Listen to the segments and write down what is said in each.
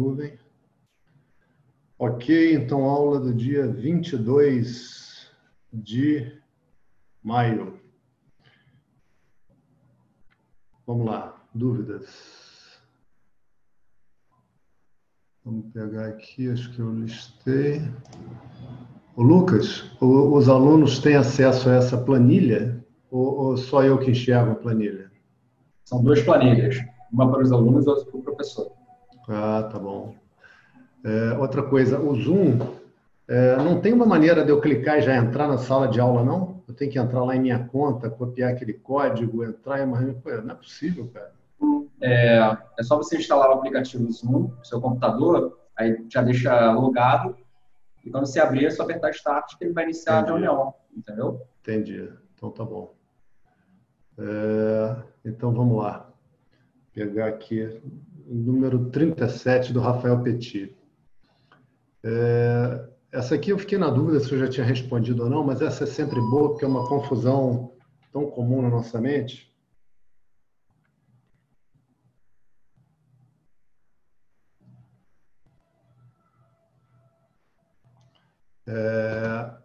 nuvem. Ok, então aula do dia 22 de maio. Vamos lá, dúvidas? Vamos pegar aqui, acho que eu listei. O Lucas, os alunos têm acesso a essa planilha ou só eu que enxergo a planilha? São duas planilhas, uma para os alunos e outra para o professor. Ah, tá bom. É, outra coisa, o Zoom é, não tem uma maneira de eu clicar e já entrar na sala de aula, não? Eu tenho que entrar lá em minha conta, copiar aquele código, entrar em uma Não é possível, cara. É, é só você instalar o aplicativo Zoom no seu computador, aí já deixa logado, e quando você abrir, é só apertar Start que ele vai iniciar Entendi. a reunião, entendeu? Entendi. Então tá bom. É, então vamos lá. Pegar aqui número 37 do Rafael Petit. É, essa aqui eu fiquei na dúvida se eu já tinha respondido ou não, mas essa é sempre boa, porque é uma confusão tão comum na nossa mente. É,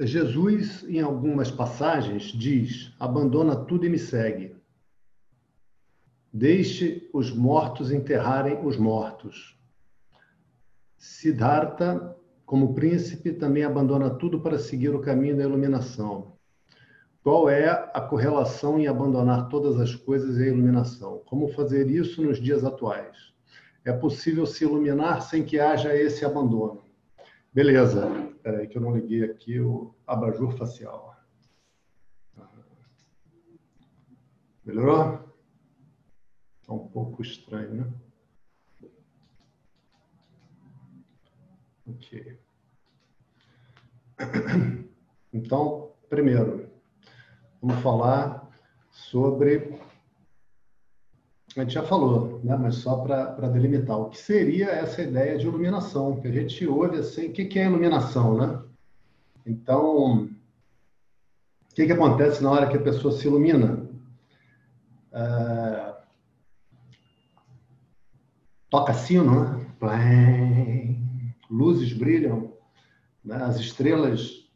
Jesus, em algumas passagens, diz: abandona tudo e me segue. Deixe os mortos enterrarem os mortos. Siddhartha, como príncipe, também abandona tudo para seguir o caminho da iluminação. Qual é a correlação em abandonar todas as coisas e a iluminação? Como fazer isso nos dias atuais? É possível se iluminar sem que haja esse abandono? Beleza. Espera aí que eu não liguei aqui o abajur facial. Melhorou? Está um pouco estranho, né? Ok. Então, primeiro, vamos falar sobre a gente já falou, né? mas só para delimitar, o que seria essa ideia de iluminação? Que a gente ouve assim, o que, que é iluminação, né? Então, o que, que acontece na hora que a pessoa se ilumina? É... Toca sino, né? Luzes brilham, né? as estrelas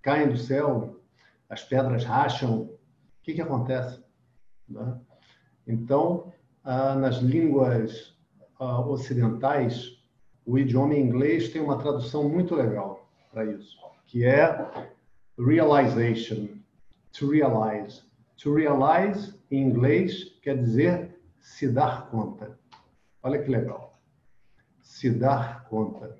caem do céu, as pedras racham. O que, que acontece? Né? Então, ah, nas línguas ah, ocidentais, o idioma inglês tem uma tradução muito legal para isso, que é realization, to realize. To realize, em inglês, quer dizer se dar conta. Olha que legal. Se dar conta.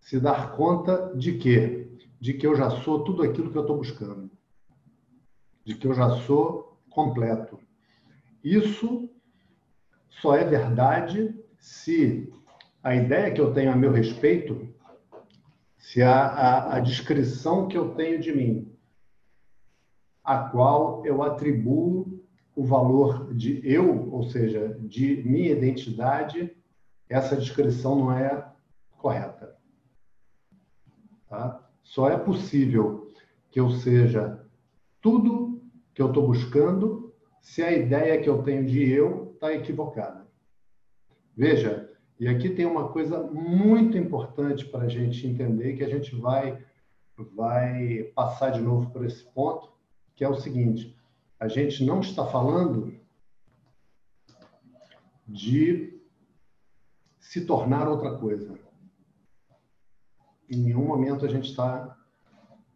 Se dar conta de quê? De que eu já sou tudo aquilo que eu estou buscando. De que eu já sou completo isso só é verdade se a ideia que eu tenho a meu respeito, se a, a, a descrição que eu tenho de mim, a qual eu atribuo o valor de eu, ou seja, de minha identidade, essa descrição não é correta. Tá? Só é possível que eu seja tudo que eu estou buscando se a ideia que eu tenho de eu está equivocada. Veja, e aqui tem uma coisa muito importante para a gente entender, que a gente vai, vai passar de novo por esse ponto, que é o seguinte: a gente não está falando de se tornar outra coisa. Em nenhum momento a gente está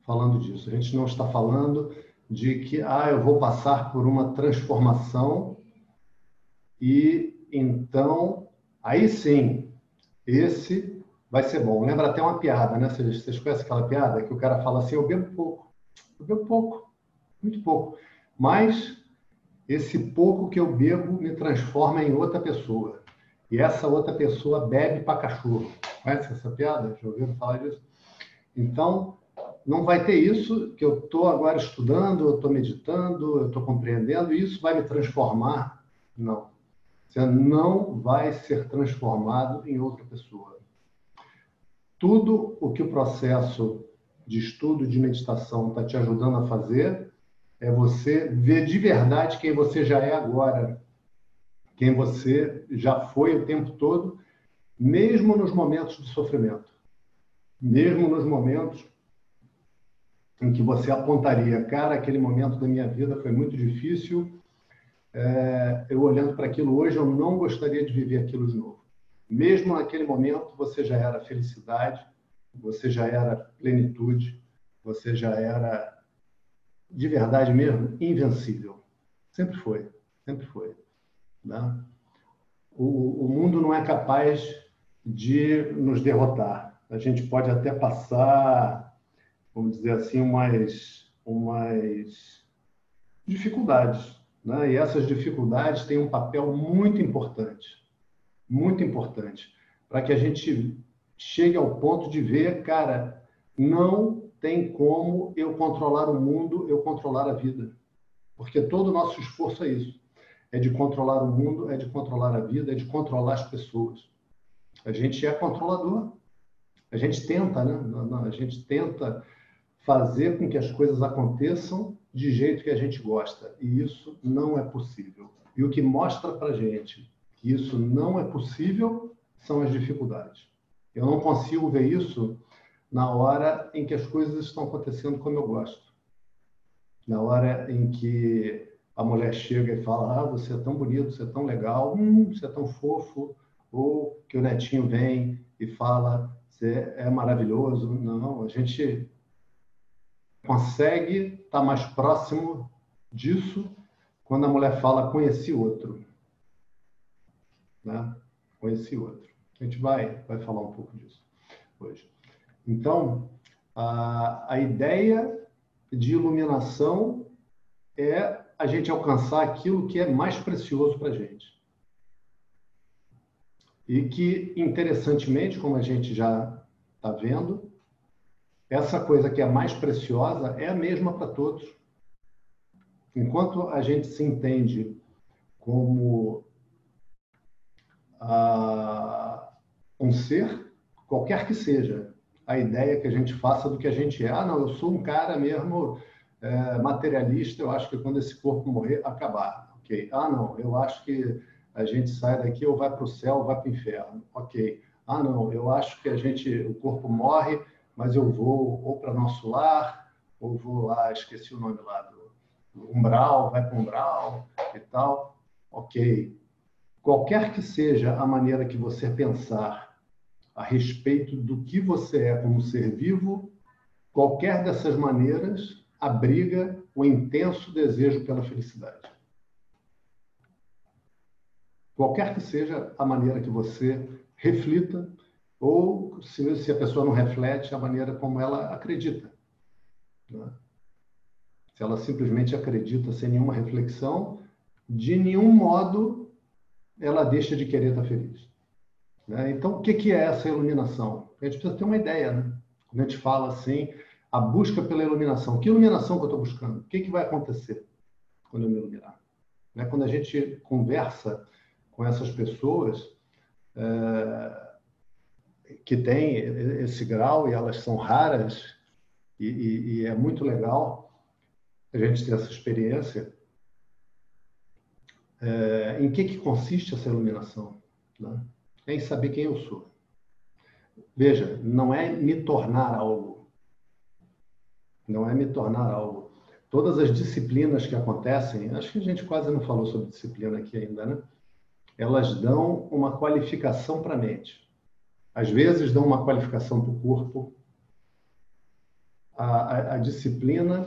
falando disso. A gente não está falando de que ah, eu vou passar por uma transformação e então aí sim esse vai ser bom. Lembra até uma piada, né? Vocês, vocês conhecem aquela piada que o cara fala assim: eu bebo pouco, eu bebo pouco, muito pouco, mas esse pouco que eu bebo me transforma em outra pessoa. E essa outra pessoa bebe para cachorro. Conhece essa piada? Já ouviram falar disso? Então, não vai ter isso que eu estou agora estudando, eu estou meditando, eu estou compreendendo, e isso vai me transformar. Não. Você não vai ser transformado em outra pessoa. Tudo o que o processo de estudo, de meditação está te ajudando a fazer é você ver de verdade quem você já é agora. quem você já foi o tempo todo, mesmo nos momentos de sofrimento, mesmo nos momentos em que você apontaria, cara, aquele momento da minha vida foi muito difícil, é, eu olhando para aquilo hoje, eu não gostaria de viver aquilo de novo. Mesmo naquele momento, você já era felicidade, você já era plenitude, você já era, de verdade mesmo, invencível. Sempre foi, sempre foi. Né? O, o mundo não é capaz de nos derrotar. A gente pode até passar, vamos dizer assim, umas, umas dificuldades. Né? E essas dificuldades têm um papel muito importante, muito importante, para que a gente chegue ao ponto de ver, cara, não tem como eu controlar o mundo, eu controlar a vida. Porque todo o nosso esforço é isso. É de controlar o mundo, é de controlar a vida, é de controlar as pessoas. A gente é controlador. A gente tenta, né? A gente tenta fazer com que as coisas aconteçam de jeito que a gente gosta. E isso não é possível. E o que mostra para gente que isso não é possível são as dificuldades. Eu não consigo ver isso na hora em que as coisas estão acontecendo como eu gosto. Na hora em que a mulher chega e fala: Ah, você é tão bonito, você é tão legal, hum, você é tão fofo. Ou que o netinho vem e fala: Você é maravilhoso. Não, a gente consegue estar mais próximo disso quando a mulher fala: Conheci outro. Né? Conheci outro. A gente vai, vai falar um pouco disso hoje. Então, a, a ideia de iluminação é a gente alcançar aquilo que é mais precioso para a gente. E que, interessantemente, como a gente já está vendo, essa coisa que é mais preciosa é a mesma para todos. Enquanto a gente se entende como ah, um ser, qualquer que seja, a ideia que a gente faça do que a gente é. Ah, não, eu sou um cara mesmo é, materialista, eu acho que quando esse corpo morrer, acabar. Ok. Ah, não, eu acho que a gente sai daqui ou vai para o céu ou vai para o inferno. Ok. Ah, não, eu acho que a gente, o corpo morre, mas eu vou ou para nosso lar, ou vou lá, esqueci o nome lá do umbral, vai para o umbral e tal. Ok. Qualquer que seja a maneira que você pensar a respeito do que você é como ser vivo, qualquer dessas maneiras abriga o intenso desejo pela felicidade. Qualquer que seja a maneira que você reflita, ou se, se a pessoa não reflete, a maneira como ela acredita. Né? Se ela simplesmente acredita sem nenhuma reflexão, de nenhum modo ela deixa de querer estar feliz. Né? Então, o que é essa iluminação? A gente precisa ter uma ideia. Né? Quando a gente fala assim, a busca pela iluminação. Que iluminação que eu estou buscando? O que, que vai acontecer quando eu me iluminar? Né? Quando a gente conversa com essas pessoas é, que têm esse grau, e elas são raras, e, e, e é muito legal a gente ter essa experiência, é, em que, que consiste essa iluminação? Né? Em saber quem eu sou. Veja, não é me tornar algo. Não é me tornar algo. Todas as disciplinas que acontecem, acho que a gente quase não falou sobre disciplina aqui ainda, né? Elas dão uma qualificação para a mente. Às vezes dão uma qualificação para o corpo. A, a, a disciplina,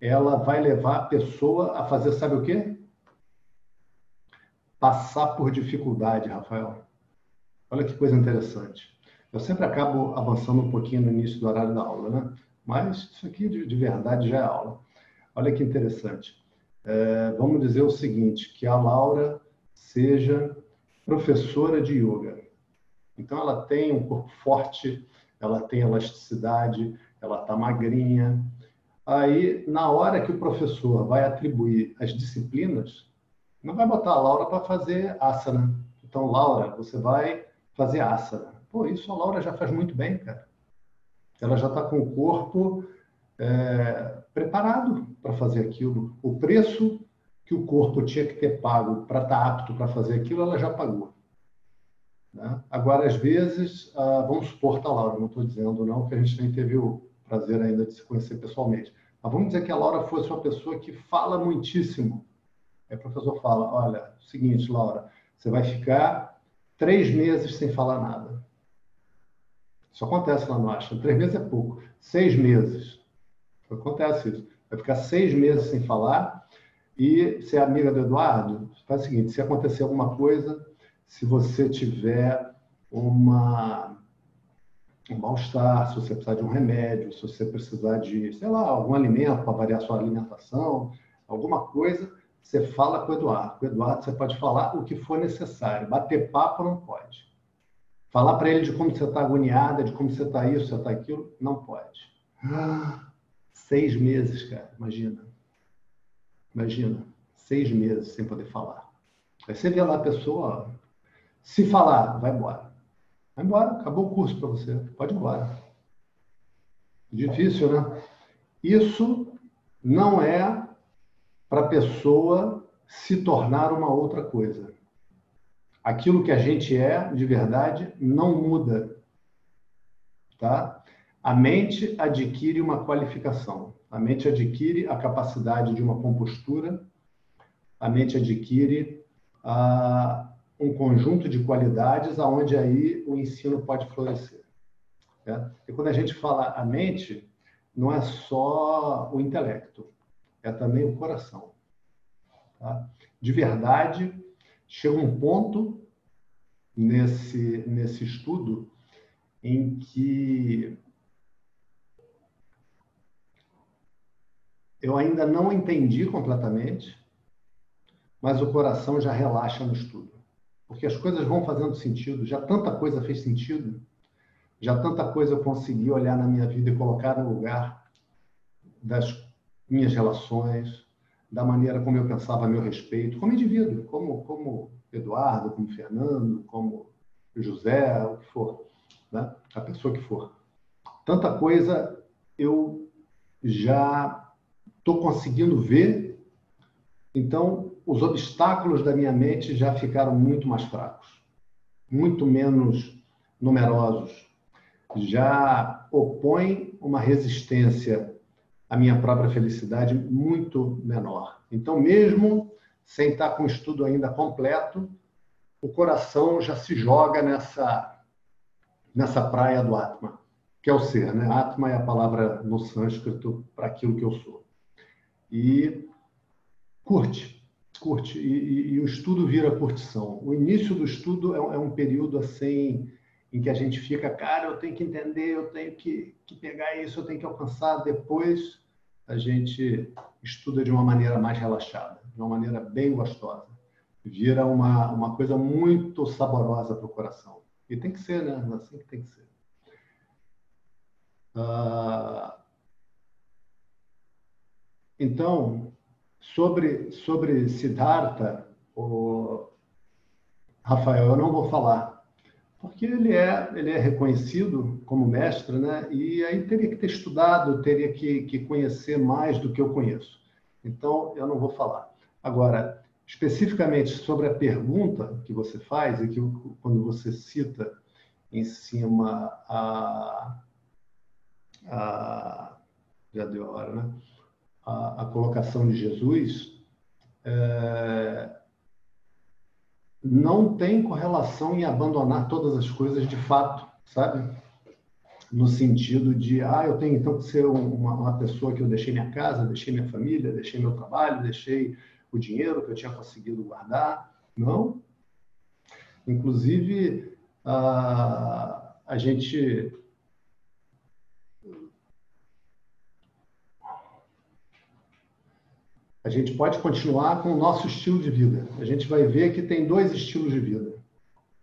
ela vai levar a pessoa a fazer, sabe o quê? Passar por dificuldade, Rafael. Olha que coisa interessante. Eu sempre acabo avançando um pouquinho no início do horário da aula, né? Mas isso aqui de, de verdade já é aula. Olha que interessante. É, vamos dizer o seguinte, que a Laura seja professora de yoga. Então ela tem um corpo forte, ela tem elasticidade, ela está magrinha. Aí, na hora que o professor vai atribuir as disciplinas, não vai botar a Laura para fazer asana. Então, Laura, você vai fazer asana. Pô, isso a Laura já faz muito bem, cara. Ela já está com o corpo é, preparado para fazer aquilo. O preço que o corpo tinha que ter pago para estar tá apto para fazer aquilo, ela já pagou. Né? Agora, às vezes, ah, vamos supor, tá, Laura, não estou dizendo não, que a gente nem teve o prazer ainda de se conhecer pessoalmente. Mas vamos dizer que a Laura fosse uma pessoa que fala muitíssimo. Aí o professor fala, olha, seguinte, Laura, você vai ficar três meses sem falar nada. Isso acontece lá no Ashton. Três meses é pouco. Seis meses. Acontece isso. Vai ficar seis meses sem falar e ser é amiga do Eduardo, faz o seguinte, se acontecer alguma coisa, se você tiver uma um mal-estar, se você precisar de um remédio, se você precisar de, sei lá, algum alimento para variar sua alimentação, alguma coisa, você fala com o Eduardo. Com o Eduardo você pode falar o que for necessário. Bater papo não pode. Falar para ele de como você está agoniada, de como você está isso, você está aquilo, não pode. seis meses, cara, imagina. Imagina, seis meses sem poder falar. Aí você vê lá a pessoa, se falar, vai embora. Vai embora, acabou o curso para você, pode ir embora. Difícil, né? Isso não é para a pessoa se tornar uma outra coisa. Aquilo que a gente é, de verdade, não muda. Tá? A mente adquire uma qualificação. A mente adquire a capacidade de uma compostura, a mente adquire a, um conjunto de qualidades aonde aí o ensino pode florescer. Né? E quando a gente fala a mente, não é só o intelecto, é também o coração. Tá? De verdade, chega um ponto nesse, nesse estudo em que eu ainda não entendi completamente, mas o coração já relaxa no estudo porque as coisas vão fazendo sentido. Já tanta coisa fez sentido, já tanta coisa eu consegui olhar na minha vida e colocar no lugar das minhas relações, da maneira como eu pensava a meu respeito, como indivíduo, como, como Eduardo, como Fernando, como José, o que for, né? a pessoa que for. Tanta coisa eu já estou conseguindo ver, então os obstáculos da minha mente já ficaram muito mais fracos, muito menos numerosos. Já opõem uma resistência à minha própria felicidade muito menor. Então, mesmo sem estar com o estudo ainda completo, o coração já se joga nessa nessa praia do Atma, que é o ser, né? Atma é a palavra no sânscrito para aquilo que eu sou. E curte, curte e, e, e, o estudo vira curtição. O início do estudo é, é, um período assim em que a gente fica, cara, eu tenho que entender, eu tenho que, que pegar isso, eu tenho que alcançar. Depois a gente estuda de uma maneira mais relaxada, de uma maneira bem gostosa. Vira uma, uma coisa muito saborosa para o coração. E tem que ser, né? Assim que tem que ser. Ah, então, Sobre, sobre Siddhartha, o Rafael, eu não vou falar, porque ele é, ele é reconhecido como mestre, né? E aí teria que ter estudado, teria que, que conhecer mais do que eu conheço. Então, eu não vou falar. Agora, especificamente sobre a pergunta que você faz, e que quando você cita em cima a, a já deu a hora, né? a, a colocação de Jesus, é, não tem correlação em abandonar todas as coisas de fato, sabe? No sentido de, ah, eu tenho então que ser uma, uma pessoa que eu deixei minha casa, deixei minha família, deixei meu trabalho, deixei o dinheiro que eu tinha conseguido guardar. Não. Inclusive, a, a gente a gente pode continuar com o nosso estilo de vida. A gente vai ver que tem dois estilos de vida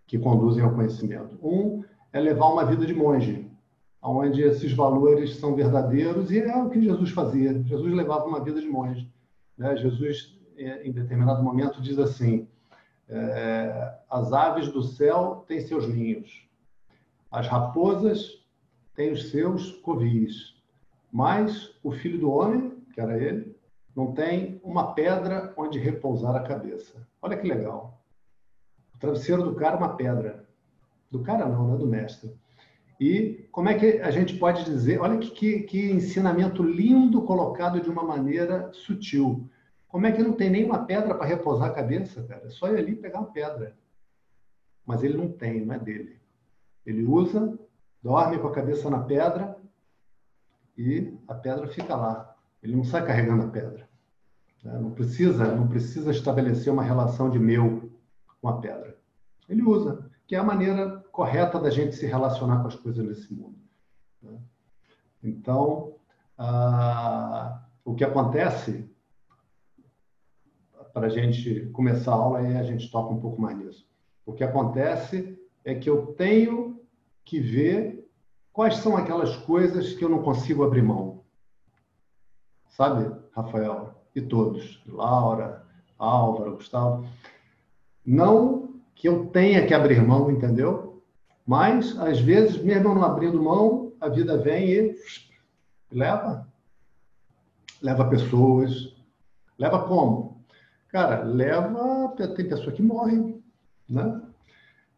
que conduzem ao conhecimento. Um é levar uma vida de monge, onde esses valores são verdadeiros e é o que Jesus fazia. Jesus levava uma vida de monge. Né? Jesus, é, em determinado momento, diz assim: é, as aves do céu têm seus ninhos, as raposas têm os seus covis, mas o filho do homem, que era ele, não tem uma pedra onde repousar a cabeça. Olha que legal. O travesseiro do cara é uma pedra. Do cara não, né? Do mestre. E como é que a gente pode dizer? Olha que, que, que ensinamento lindo colocado de uma maneira sutil. Como é que não tem nenhuma pedra para repousar a cabeça, cara? É só ir ali pegar uma pedra. Mas ele não tem, não é dele. Ele usa, dorme com a cabeça na pedra e a pedra fica lá. Ele não sai carregando a pedra. Né? Não precisa, não precisa estabelecer uma relação de meu com a pedra. Ele usa, que é a maneira correta da gente se relacionar com as coisas nesse mundo. Né? Então, ah, o que acontece para a gente começar a aula e a gente toca um pouco mais nisso. O que acontece é que eu tenho que ver quais são aquelas coisas que eu não consigo abrir mão. Sabe, Rafael? E todos, Laura, Álvaro, Gustavo. Não que eu tenha que abrir mão, entendeu? Mas, às vezes, mesmo não abrindo mão, a vida vem e leva. Leva pessoas. Leva como? Cara, leva. Tem pessoa que morre, né?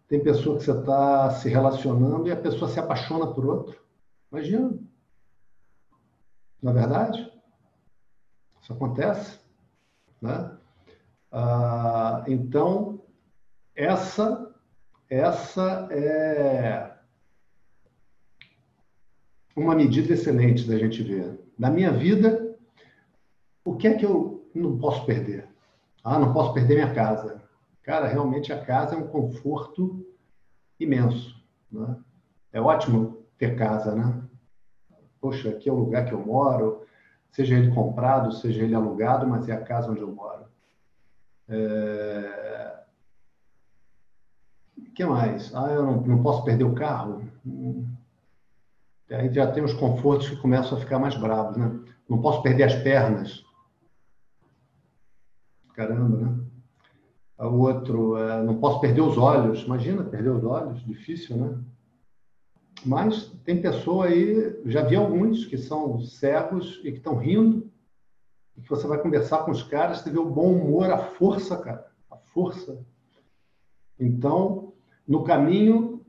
Tem pessoa que você está se relacionando e a pessoa se apaixona por outro. Imagina. Não é verdade? Isso acontece. Né? Ah, então, essa, essa é uma medida excelente da gente ver. Na minha vida, o que é que eu não posso perder? Ah, não posso perder minha casa. Cara, realmente a casa é um conforto imenso. Né? É ótimo ter casa, né? Poxa, aqui é o lugar que eu moro, seja ele comprado, seja ele alugado, mas é a casa onde eu moro. É... O que mais? Ah, eu não, não posso perder o carro? Aí já tem os confortos que começam a ficar mais bravos, né? Não posso perder as pernas. Caramba, né? O outro, é, não posso perder os olhos. Imagina, perder os olhos, difícil, né? Mas tem pessoa aí, já vi alguns que são cegos e que estão rindo, e que você vai conversar com os caras, você vê o bom humor, a força, cara, a força. Então, no caminho,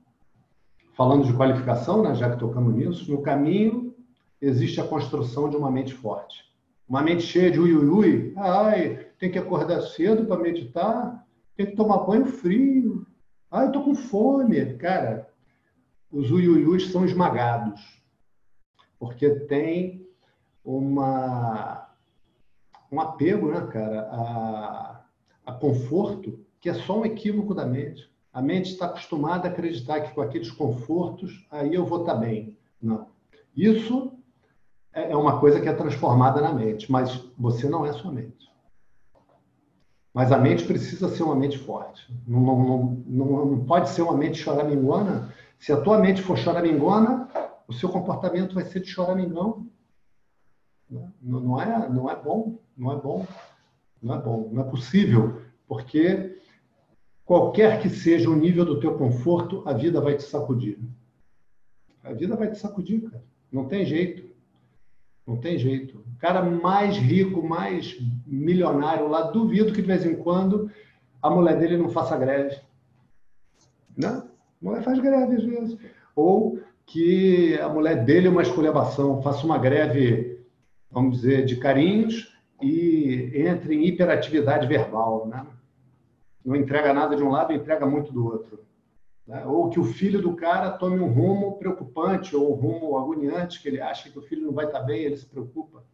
falando de qualificação, né, já que tocamos nisso, no caminho existe a construção de uma mente forte. Uma mente cheia de ui, ui, ui. Ai, tem que acordar cedo para meditar, tem que tomar banho frio. Ai, eu com fome. Cara, os ui, ui, ui são esmagados. Porque tem uma, um apego, né, cara, a, a conforto, que é só um equívoco da mente. A mente está acostumada a acreditar que com aqueles confortos, aí eu vou estar tá bem. Não. Isso é, é uma coisa que é transformada na mente, mas você não é sua mente. Mas a mente precisa ser uma mente forte. Não, não, não, não pode ser uma mente choramingona. Se a tua mente for choramingona, o seu comportamento vai ser de choramingão. Não, não, é, não é bom, não é bom, não é bom, não é possível, porque qualquer que seja o nível do teu conforto, a vida vai te sacudir. A vida vai te sacudir, cara. Não tem jeito. Não tem jeito. O cara mais rico, mais milionário lá, duvido que de vez em quando a mulher dele não faça greve. Né? A mulher faz greve às vezes. Ou que a mulher dele é uma esculhambação, faça uma greve, vamos dizer, de carinhos e entre em hiperatividade verbal. Né? Não entrega nada de um lado, entrega muito do outro. Né? Ou que o filho do cara tome um rumo preocupante ou um rumo agoniante, que ele acha que o filho não vai estar bem, ele se preocupa.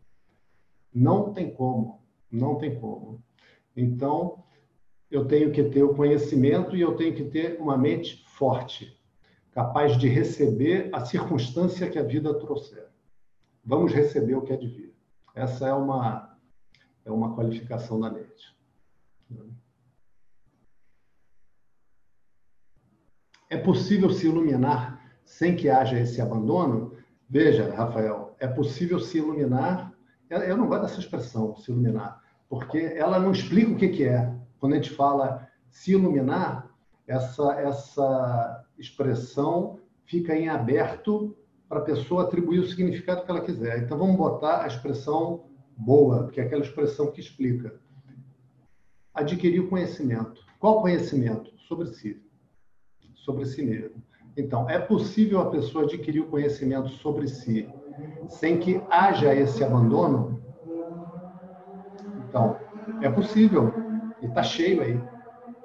Não tem como, não tem como. Então, eu tenho que ter o conhecimento e eu tenho que ter uma mente forte, capaz de receber a circunstância que a vida trouxer. Vamos receber o que é de vir. Essa é uma, é uma qualificação da mente. É possível se iluminar sem que haja esse abandono? Veja, Rafael, é possível se iluminar. Eu não gosto dessa expressão, se iluminar, porque ela não explica o que é. Quando a gente fala se iluminar, essa, essa expressão fica em aberto para a pessoa atribuir o significado que ela quiser. Então, vamos botar a expressão boa, que é aquela expressão que explica. Adquirir o conhecimento. Qual conhecimento? Sobre si. Sobre si mesmo. Então, é possível a pessoa adquirir o conhecimento sobre si sem que haja esse abandono? Então, é possível. E está cheio aí.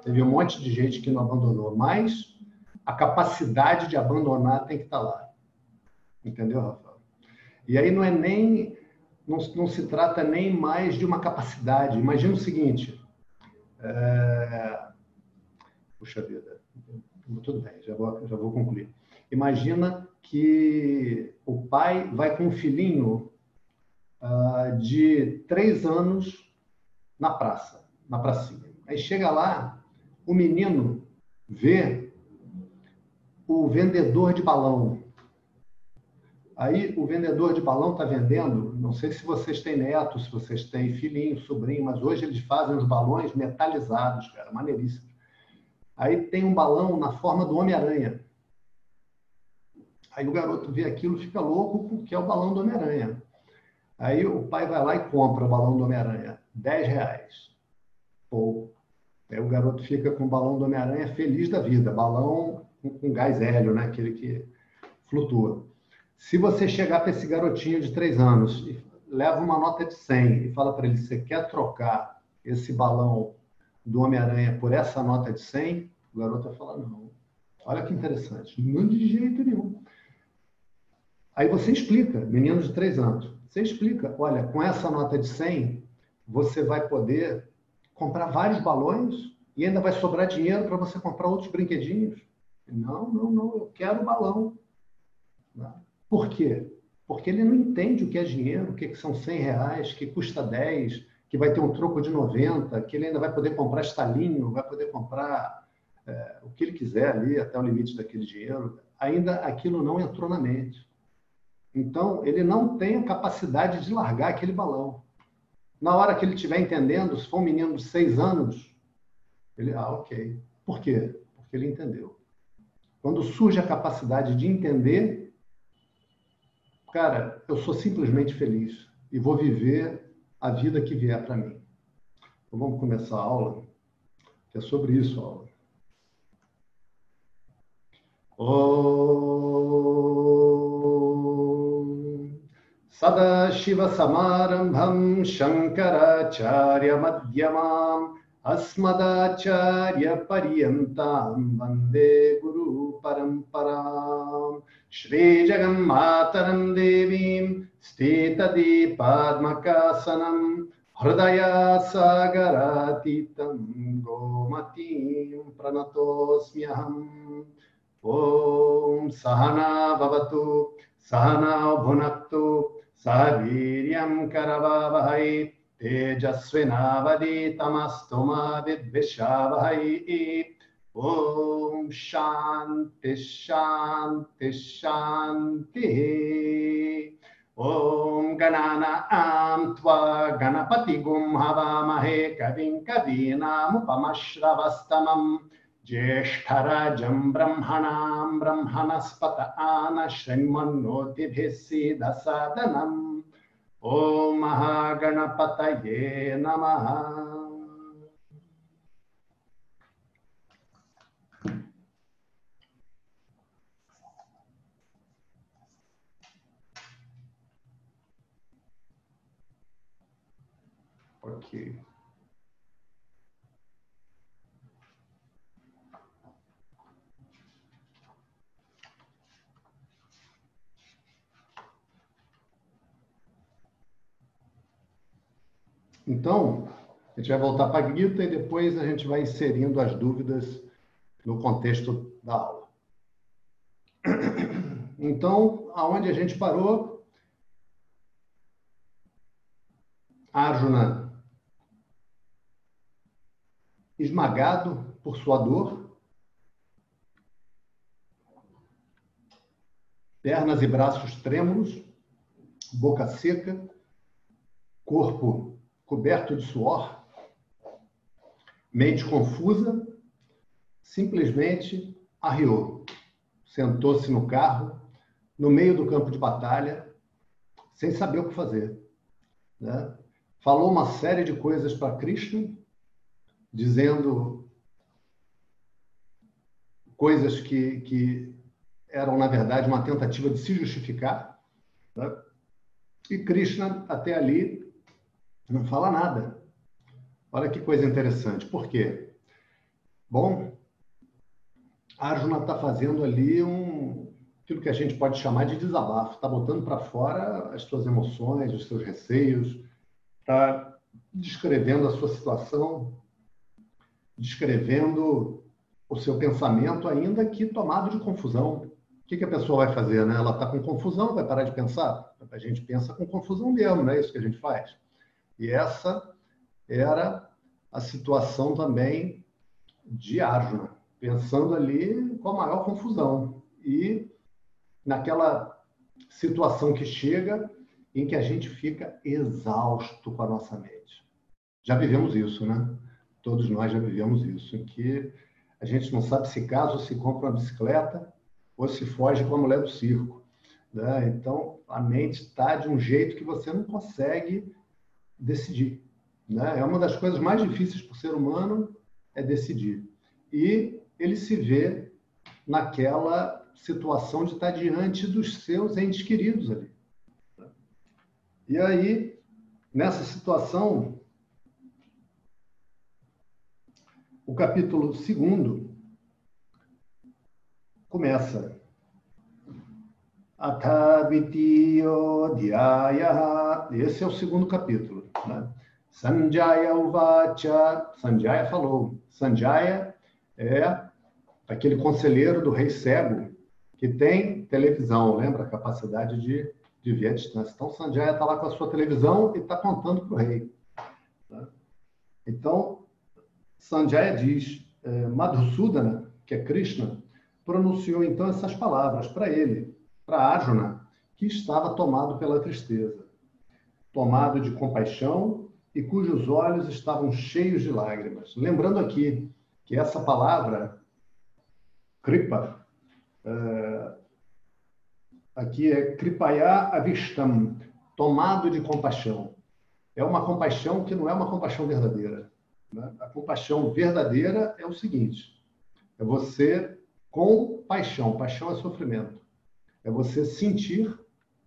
Teve um monte de gente que não abandonou, mas a capacidade de abandonar tem que estar tá lá. Entendeu, Rafael? E aí não é nem. Não, não se trata nem mais de uma capacidade. Imagina o seguinte. É... Puxa vida. Tudo bem, já vou, já vou concluir. Imagina que o pai vai com um filhinho uh, de três anos na praça, na pracinha. Aí chega lá, o menino vê o vendedor de balão. Aí o vendedor de balão está vendendo, não sei se vocês têm netos, se vocês têm filhinho, sobrinho, mas hoje eles fazem os balões metalizados, cara, maneiríssimo. Aí tem um balão na forma do Homem-Aranha. Aí o garoto vê aquilo, fica louco porque é o balão do Homem-Aranha. Aí o pai vai lá e compra o balão do Homem-Aranha. 10 reais. Pô. Aí o garoto fica com o balão do Homem-Aranha feliz da vida. Balão com gás hélio, né? Aquele que flutua. Se você chegar para esse garotinho de 3 anos e leva uma nota de 100 e fala para ele, você quer trocar esse balão do Homem-Aranha por essa nota de 100? O garoto vai falar, não. Olha que interessante. Não de jeito nenhum. Aí você explica, menino de 3 anos, você explica, olha, com essa nota de 100, você vai poder comprar vários balões e ainda vai sobrar dinheiro para você comprar outros brinquedinhos. Não, não, não, eu quero balão. Por quê? Porque ele não entende o que é dinheiro, o que são 100 reais, que custa 10, que vai ter um troco de 90, que ele ainda vai poder comprar estalinho, vai poder comprar é, o que ele quiser ali, até o limite daquele dinheiro. Ainda aquilo não entrou na mente. Então, ele não tem a capacidade de largar aquele balão. Na hora que ele estiver entendendo, se for um menino de seis anos, ele, ah, ok. Por quê? Porque ele entendeu. Quando surge a capacidade de entender, cara, eu sou simplesmente feliz e vou viver a vida que vier para mim. Então vamos começar a aula, que é sobre isso a aula. Oh. सदाशिवसमारम्भं शङ्कराचार्यमध्यमाम्, अस्मदाचार्यपर्यन्तां वंदे गुरुपरम्पराम्। श्रीजगन्मातरं देवीं स्थितदीपात्मकासनम् हृदया सागरातीतं गोमतीं प्रणतोऽस्म्यहम्। ॐ सहना भवतु, सहना भुनक्तु सह वीर्यं करवावहै तेजस्विनावदीतमस्तु मा विद्विषावहै। ॐ शान्ति शान्ति, शान्तिः। ॐ गणानां त्वा गणपतिगुं हवामहे, कविं कवीनामुपमश्रवस्तमम्। ज्येष्ठराजं ब्रह्मणां ब्रह्मणस्पत आन शृण्वन्नोतिभिः सीदसादनम् ॐ महागणपतये नमः Okay. Então, a gente vai voltar para a Gita e depois a gente vai inserindo as dúvidas no contexto da aula. Então, aonde a gente parou? Arjuna esmagado por sua dor, pernas e braços trêmulos, boca seca, corpo coberto de suor, mente confusa, simplesmente arriou. Sentou-se no carro, no meio do campo de batalha, sem saber o que fazer. Né? falou uma série de coisas para Krishna, dizendo coisas que, que eram, na verdade, uma tentativa de se justificar. Né? E Krishna, até ali, não fala nada. Olha que coisa interessante. Por quê? Bom, Arjuna está fazendo ali um, aquilo que a gente pode chamar de desabafo. Está botando para fora as suas emoções, os seus receios, está descrevendo a sua situação, descrevendo o seu pensamento, ainda que tomado de confusão. O que, que a pessoa vai fazer? Né? Ela está com confusão, vai parar de pensar? A gente pensa com confusão mesmo, não é isso que a gente faz? E essa era a situação também de Arjuna, pensando ali com a maior confusão. E naquela situação que chega em que a gente fica exausto com a nossa mente. Já vivemos isso, né? Todos nós já vivemos isso, em que a gente não sabe se casa se compra uma bicicleta ou se foge com a mulher do circo. Né? Então, a mente está de um jeito que você não consegue decidir. Né? É uma das coisas mais difíceis para o ser humano é decidir. E ele se vê naquela situação de estar diante dos seus entes queridos ali. E aí, nessa situação, o capítulo segundo começa. Athavitiyo Dhyaya. Esse é o segundo capítulo. Né? Sanjaya Uvacha. Sanjaya falou. Sanjaya é aquele conselheiro do rei cego que tem televisão, lembra? A capacidade de, de ver a distância. Então, Sanjaya está lá com a sua televisão e está contando para o rei. Né? Então, Sanjaya diz, é, Madhusudana, que é Krishna, pronunciou então essas palavras para ele, para Arjuna, que estava tomado pela tristeza, tomado de compaixão e cujos olhos estavam cheios de lágrimas. Lembrando aqui que essa palavra, kripa, é, aqui é kripaya avistam, tomado de compaixão. É uma compaixão que não é uma compaixão verdadeira. Né? A compaixão verdadeira é o seguinte: é você com paixão. Paixão é sofrimento. É você sentir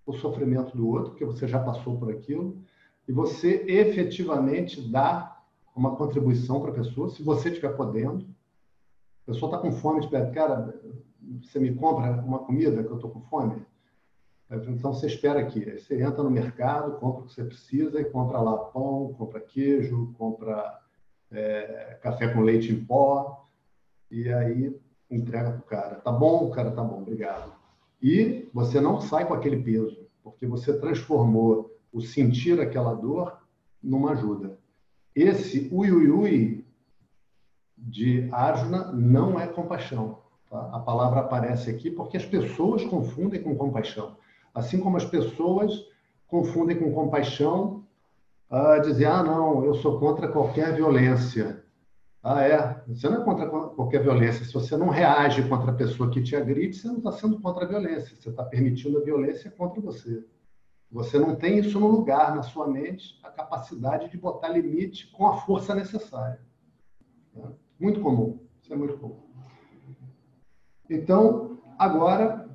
o sofrimento do outro, porque você já passou por aquilo, e você efetivamente dar uma contribuição para a pessoa, se você estiver podendo. A pessoa está com fome, pede, cara, você me compra uma comida que eu estou com fome? Então você espera aqui. Você entra no mercado, compra o que você precisa e compra lá pão, compra queijo, compra é, café com leite em pó. E aí entrega para o cara. Tá bom, cara, tá bom, obrigado. E você não sai com aquele peso, porque você transformou o sentir aquela dor numa ajuda. Esse ui, ui, ui de Arjuna não é compaixão. Tá? A palavra aparece aqui porque as pessoas confundem com compaixão. Assim como as pessoas confundem com compaixão, uh, dizer, ah, não, eu sou contra qualquer violência. Ah, é? Você não é contra qualquer violência. Se você não reage contra a pessoa que te agride, você não está sendo contra a violência. Você está permitindo a violência contra você. Você não tem isso no lugar, na sua mente, a capacidade de botar limite com a força necessária. Tá? Muito comum. Isso é muito comum. Então, agora,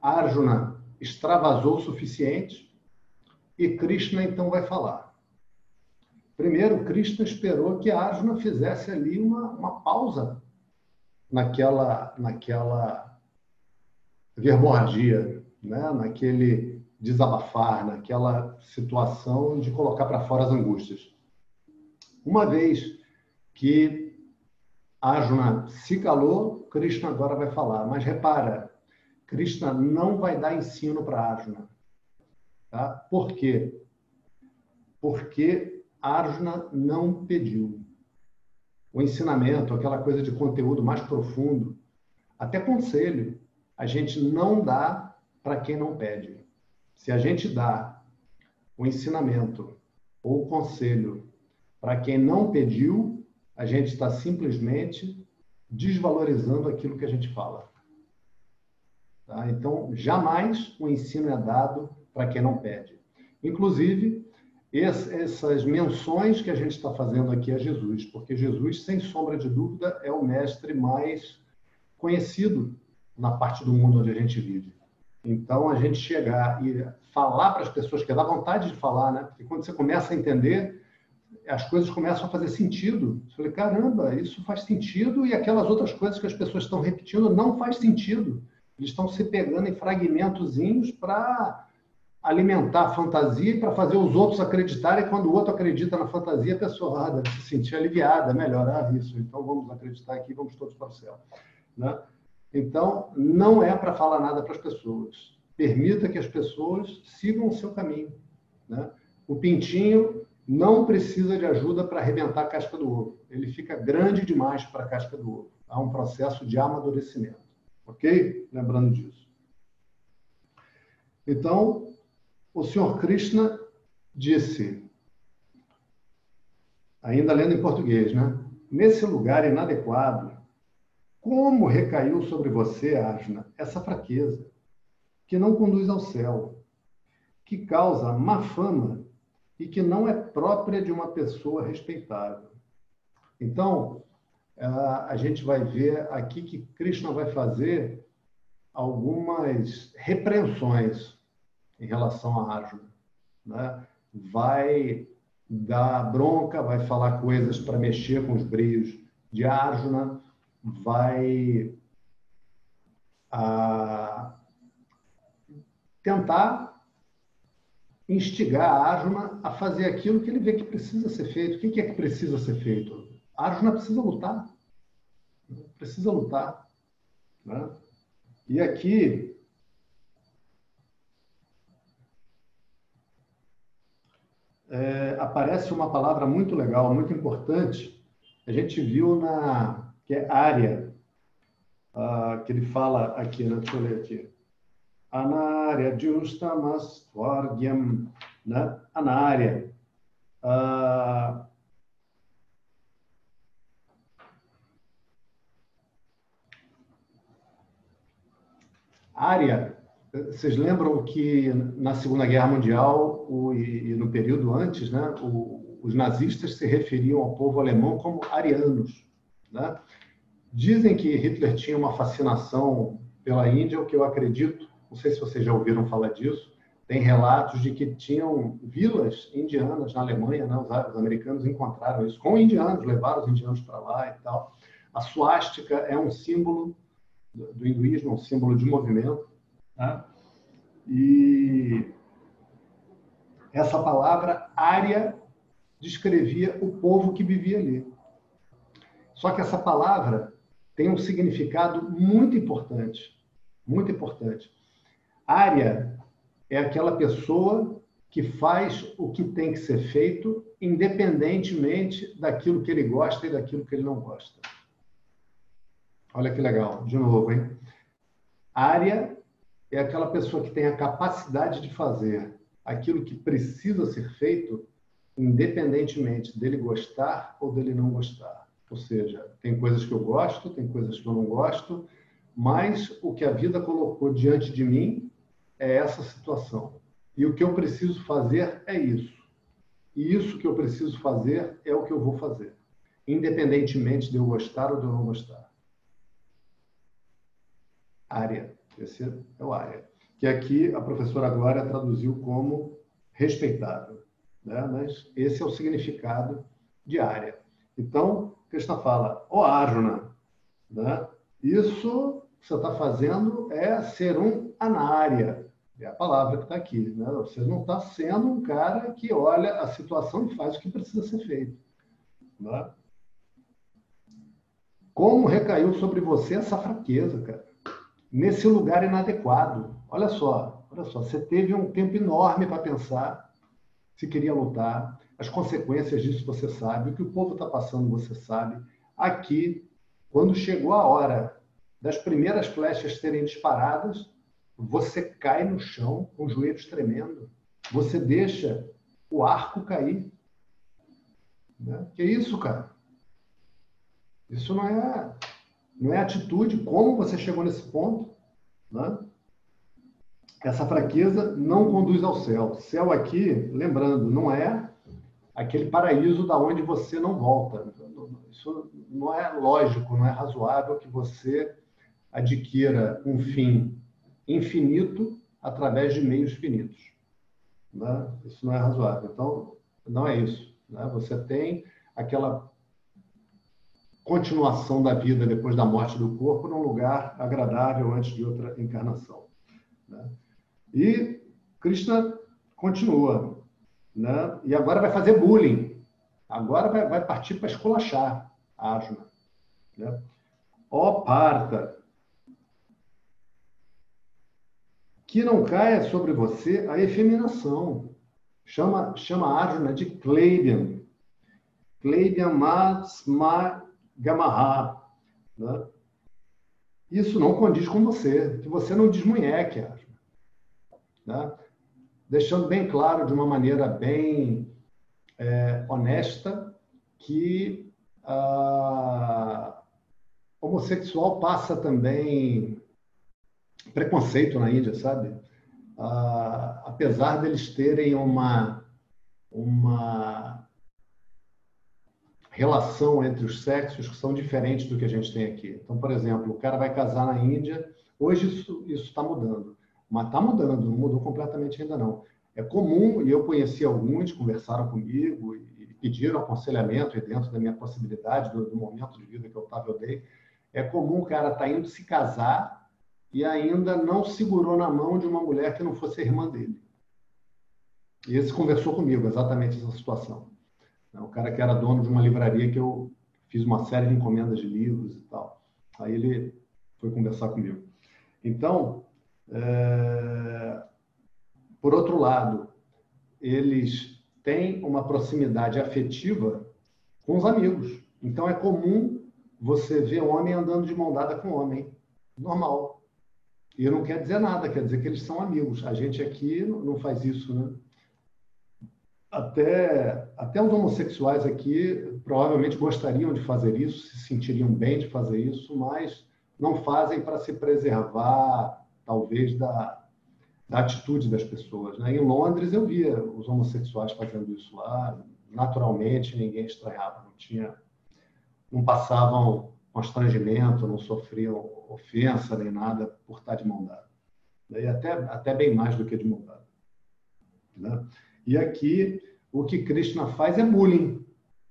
Arjuna extravasou o suficiente e Krishna então vai falar. Primeiro, Krishna esperou que Arjuna fizesse ali uma, uma pausa naquela, naquela verbordia, né? naquele desabafar, naquela situação de colocar para fora as angústias. Uma vez que Arjuna se calou, Krishna agora vai falar. Mas repara, Krishna não vai dar ensino para Arjuna. Tá? Por quê? Porque Arjuna não pediu. O ensinamento, aquela coisa de conteúdo mais profundo, até conselho, a gente não dá para quem não pede. Se a gente dá o ensinamento ou o conselho para quem não pediu, a gente está simplesmente desvalorizando aquilo que a gente fala. Tá? Então, jamais o ensino é dado para quem não pede. Inclusive, essas menções que a gente está fazendo aqui a Jesus, porque Jesus, sem sombra de dúvida, é o mestre mais conhecido na parte do mundo onde a gente vive. Então, a gente chegar e falar para as pessoas, que dá vontade de falar, né? Porque quando você começa a entender, as coisas começam a fazer sentido. Eu falei, caramba, isso faz sentido e aquelas outras coisas que as pessoas estão repetindo não faz sentido. Eles estão se pegando em fragmentozinhos para alimentar a fantasia para fazer os outros acreditarem. Quando o outro acredita na fantasia, a pessoa ah, se sentir aliviada, melhorar isso. Então vamos acreditar aqui, vamos todos para o céu. Né? Então, não é para falar nada para as pessoas. Permita que as pessoas sigam o seu caminho. Né? O pintinho não precisa de ajuda para arrebentar a casca do ovo. Ele fica grande demais para a casca do ovo. Há um processo de amadurecimento. Ok? Lembrando disso. Então, o Senhor Krishna disse, ainda lendo em português, né? Nesse lugar inadequado, como recaiu sobre você, Ajna, essa fraqueza, que não conduz ao céu, que causa má fama e que não é própria de uma pessoa respeitável. Então, a gente vai ver aqui que Krishna vai fazer algumas repreensões em relação a Arjuna. Né? Vai dar bronca, vai falar coisas para mexer com os brilhos de Arjuna, vai a, tentar instigar a Arjuna a fazer aquilo que ele vê que precisa ser feito. O que é que precisa ser feito? A Arjuna precisa lutar. Precisa lutar. Né? E aqui é, aparece uma palavra muito legal, muito importante. A gente viu na que é área, uh, que ele fala aqui, né? deixa eu ler aqui. Anarya Justamas Tvargyam, né? Anarya. Uh, área vocês lembram que na Segunda Guerra Mundial o, e, no período antes, né, o, os nazistas se referiam ao povo alemão como arianos. Né? Dizem que Hitler tinha uma fascinação pela Índia, o que eu acredito, não sei se vocês já ouviram falar disso, tem relatos de que tinham vilas indianas na Alemanha, né? os, os americanos encontraram isso com indianos, levaram os indianos para lá e tal. A suástica é um símbolo do hinduísmo, um símbolo de movimento. Né? E essa palavra área descrevia o povo que vivia ali. Só que essa palavra tem um significado muito importante, muito importante. Área é aquela pessoa que faz o que tem que ser feito, independentemente daquilo que ele gosta e daquilo que ele não gosta. Olha que legal, de novo, hein? Área é aquela pessoa que tem a capacidade de fazer aquilo que precisa ser feito, independentemente dele gostar ou dele não gostar. Ou seja, tem coisas que eu gosto, tem coisas que eu não gosto, mas o que a vida colocou diante de mim é essa situação. E o que eu preciso fazer é isso. E isso que eu preciso fazer é o que eu vou fazer, independentemente de eu gostar ou de eu não gostar. Área. Esse é o área. Que aqui a professora Glória traduziu como respeitável. Né? Mas esse é o significado de área. Então, Krishna fala, ó Arjuna, né? isso que você está fazendo é ser um anária. É a palavra que está aqui. Né? Você não está sendo um cara que olha a situação e faz o que precisa ser feito. Né? Como recaiu sobre você essa fraqueza, cara? Nesse lugar inadequado. Olha só, olha só, você teve um tempo enorme para pensar se queria lutar, as consequências disso você sabe, o que o povo está passando você sabe. Aqui, quando chegou a hora das primeiras flechas serem disparadas, você cai no chão com os joelhos tremendo. Você deixa o arco cair. Né? Que isso, cara? Isso não é não é atitude, como você chegou nesse ponto. Né? Essa fraqueza não conduz ao céu. Céu aqui, lembrando, não é aquele paraíso da onde você não volta. Isso não é lógico, não é razoável que você adquira um fim infinito através de meios finitos. Né? Isso não é razoável. Então, não é isso. Né? Você tem aquela continuação da vida depois da morte do corpo num lugar agradável antes de outra encarnação. Né? E Krishna continua. Né? E agora vai fazer bullying. Agora vai, vai partir para esculachar Arjuna. Né? Ó Parta, que não caia sobre você a efeminação. Chama, chama Arjuna de Kleibian. Kleibian Masma Gamaha. Né? Isso não condiz com você, que você não desmunheque, Arjuna. Né? Deixando bem claro, de uma maneira bem é, honesta, que homossexual passa também preconceito na Índia, sabe? Ah, apesar deles terem uma, uma relação entre os sexos que são diferentes do que a gente tem aqui. Então, por exemplo, o cara vai casar na Índia, hoje isso está mudando, mas está mudando, não mudou completamente ainda não. É comum, e eu conheci alguns, conversaram comigo e pediram aconselhamento dentro da minha possibilidade, do, do momento de vida que eu estava, eu dei. É comum o cara estar tá indo se casar e ainda não segurou na mão de uma mulher que não fosse irmã dele. E esse conversou comigo, exatamente essa situação. É o cara que era dono de uma livraria que eu fiz uma série de encomendas de livros e tal. Aí ele foi conversar comigo. Então, é... por outro lado, eles têm uma proximidade afetiva com os amigos. Então, é comum você ver homem andando de mão dada com homem. Normal. E não quer dizer nada, quer dizer que eles são amigos. A gente aqui não faz isso, né? Até, até os homossexuais aqui provavelmente gostariam de fazer isso, se sentiriam bem de fazer isso, mas não fazem para se preservar, talvez, da, da atitude das pessoas. Né? Em Londres eu via os homossexuais fazendo isso lá, naturalmente, ninguém estranhava, não tinha, não passavam constrangimento, não sofriam ofensa nem nada por estar de mão dada. E até, até bem mais do que de mão dada. Né? E aqui, o que Krishna faz é bullying.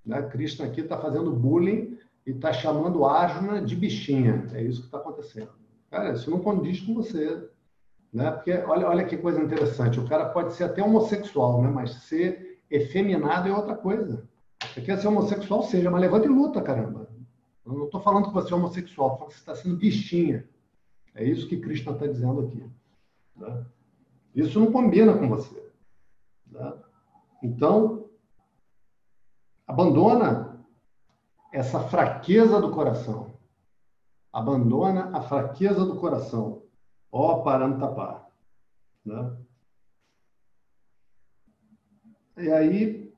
Né? Krishna aqui está fazendo bullying e está chamando Arjuna de bichinha. É isso que está acontecendo. Cara, isso não condiz com você. Né? Porque olha, olha que coisa interessante. O cara pode ser até homossexual, né? mas ser efeminado é outra coisa. Você quer ser homossexual, seja, mas levanta e luta, caramba. Eu não estou falando que você é homossexual, estou falando que você está sendo bichinha. É isso que Krishna está dizendo aqui. Né? Isso não combina com você. Né? Então, abandona essa fraqueza do coração. Abandona a fraqueza do coração. Ó Parantapá. Né? E aí,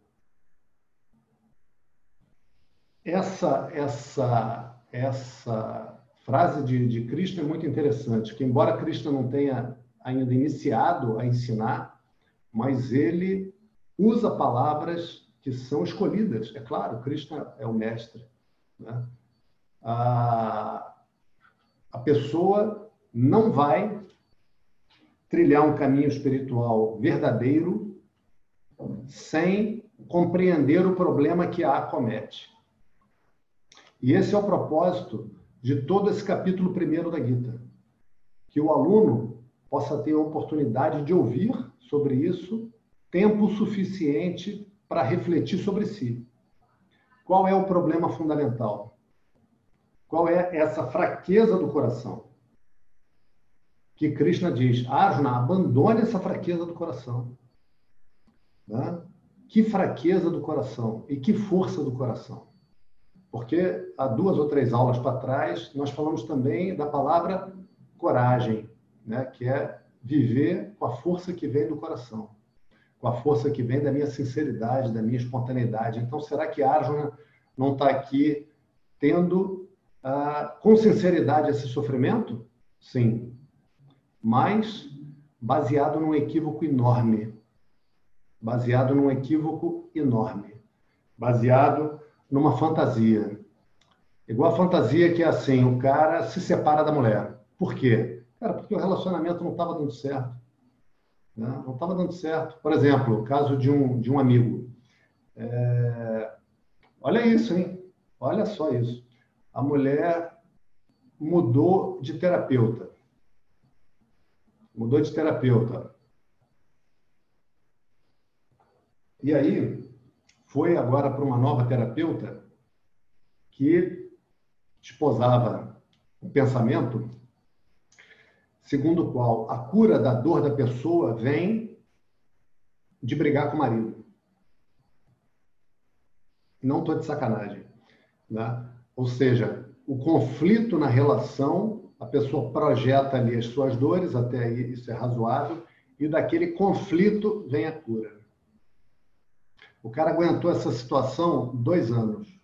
essa, essa, essa frase de, de Cristo é muito interessante, que embora Cristo não tenha ainda iniciado a ensinar, mas ele usa palavras que são escolhidas. É claro, Cristo é o mestre. Né? A, a pessoa não vai trilhar um caminho espiritual verdadeiro sem compreender o problema que a acomete. E esse é o propósito de todo esse capítulo primeiro da Gita. Que o aluno possa ter a oportunidade de ouvir sobre isso tempo suficiente para refletir sobre si. Qual é o problema fundamental? Qual é essa fraqueza do coração? Que Krishna diz, Arjuna, abandone essa fraqueza do coração. Né? Que fraqueza do coração e que força do coração. Porque há duas ou três aulas para trás, nós falamos também da palavra coragem, né? que é viver com a força que vem do coração, com a força que vem da minha sinceridade, da minha espontaneidade. Então, será que Arjuna não está aqui tendo ah, com sinceridade esse sofrimento? Sim, mas baseado num equívoco enorme. Baseado num equívoco enorme. baseado numa fantasia. Igual a fantasia que é assim, o cara se separa da mulher. Por quê? Cara, porque o relacionamento não estava dando certo. Né? Não estava dando certo. Por exemplo, o caso de um, de um amigo. É... Olha isso, hein? Olha só isso. A mulher mudou de terapeuta. Mudou de terapeuta. E aí, foi agora para uma nova terapeuta que esposava o pensamento segundo o qual a cura da dor da pessoa vem de brigar com o marido. Não estou de sacanagem. Né? Ou seja, o conflito na relação, a pessoa projeta ali as suas dores, até aí isso é razoável, e daquele conflito vem a cura. O cara aguentou essa situação dois anos.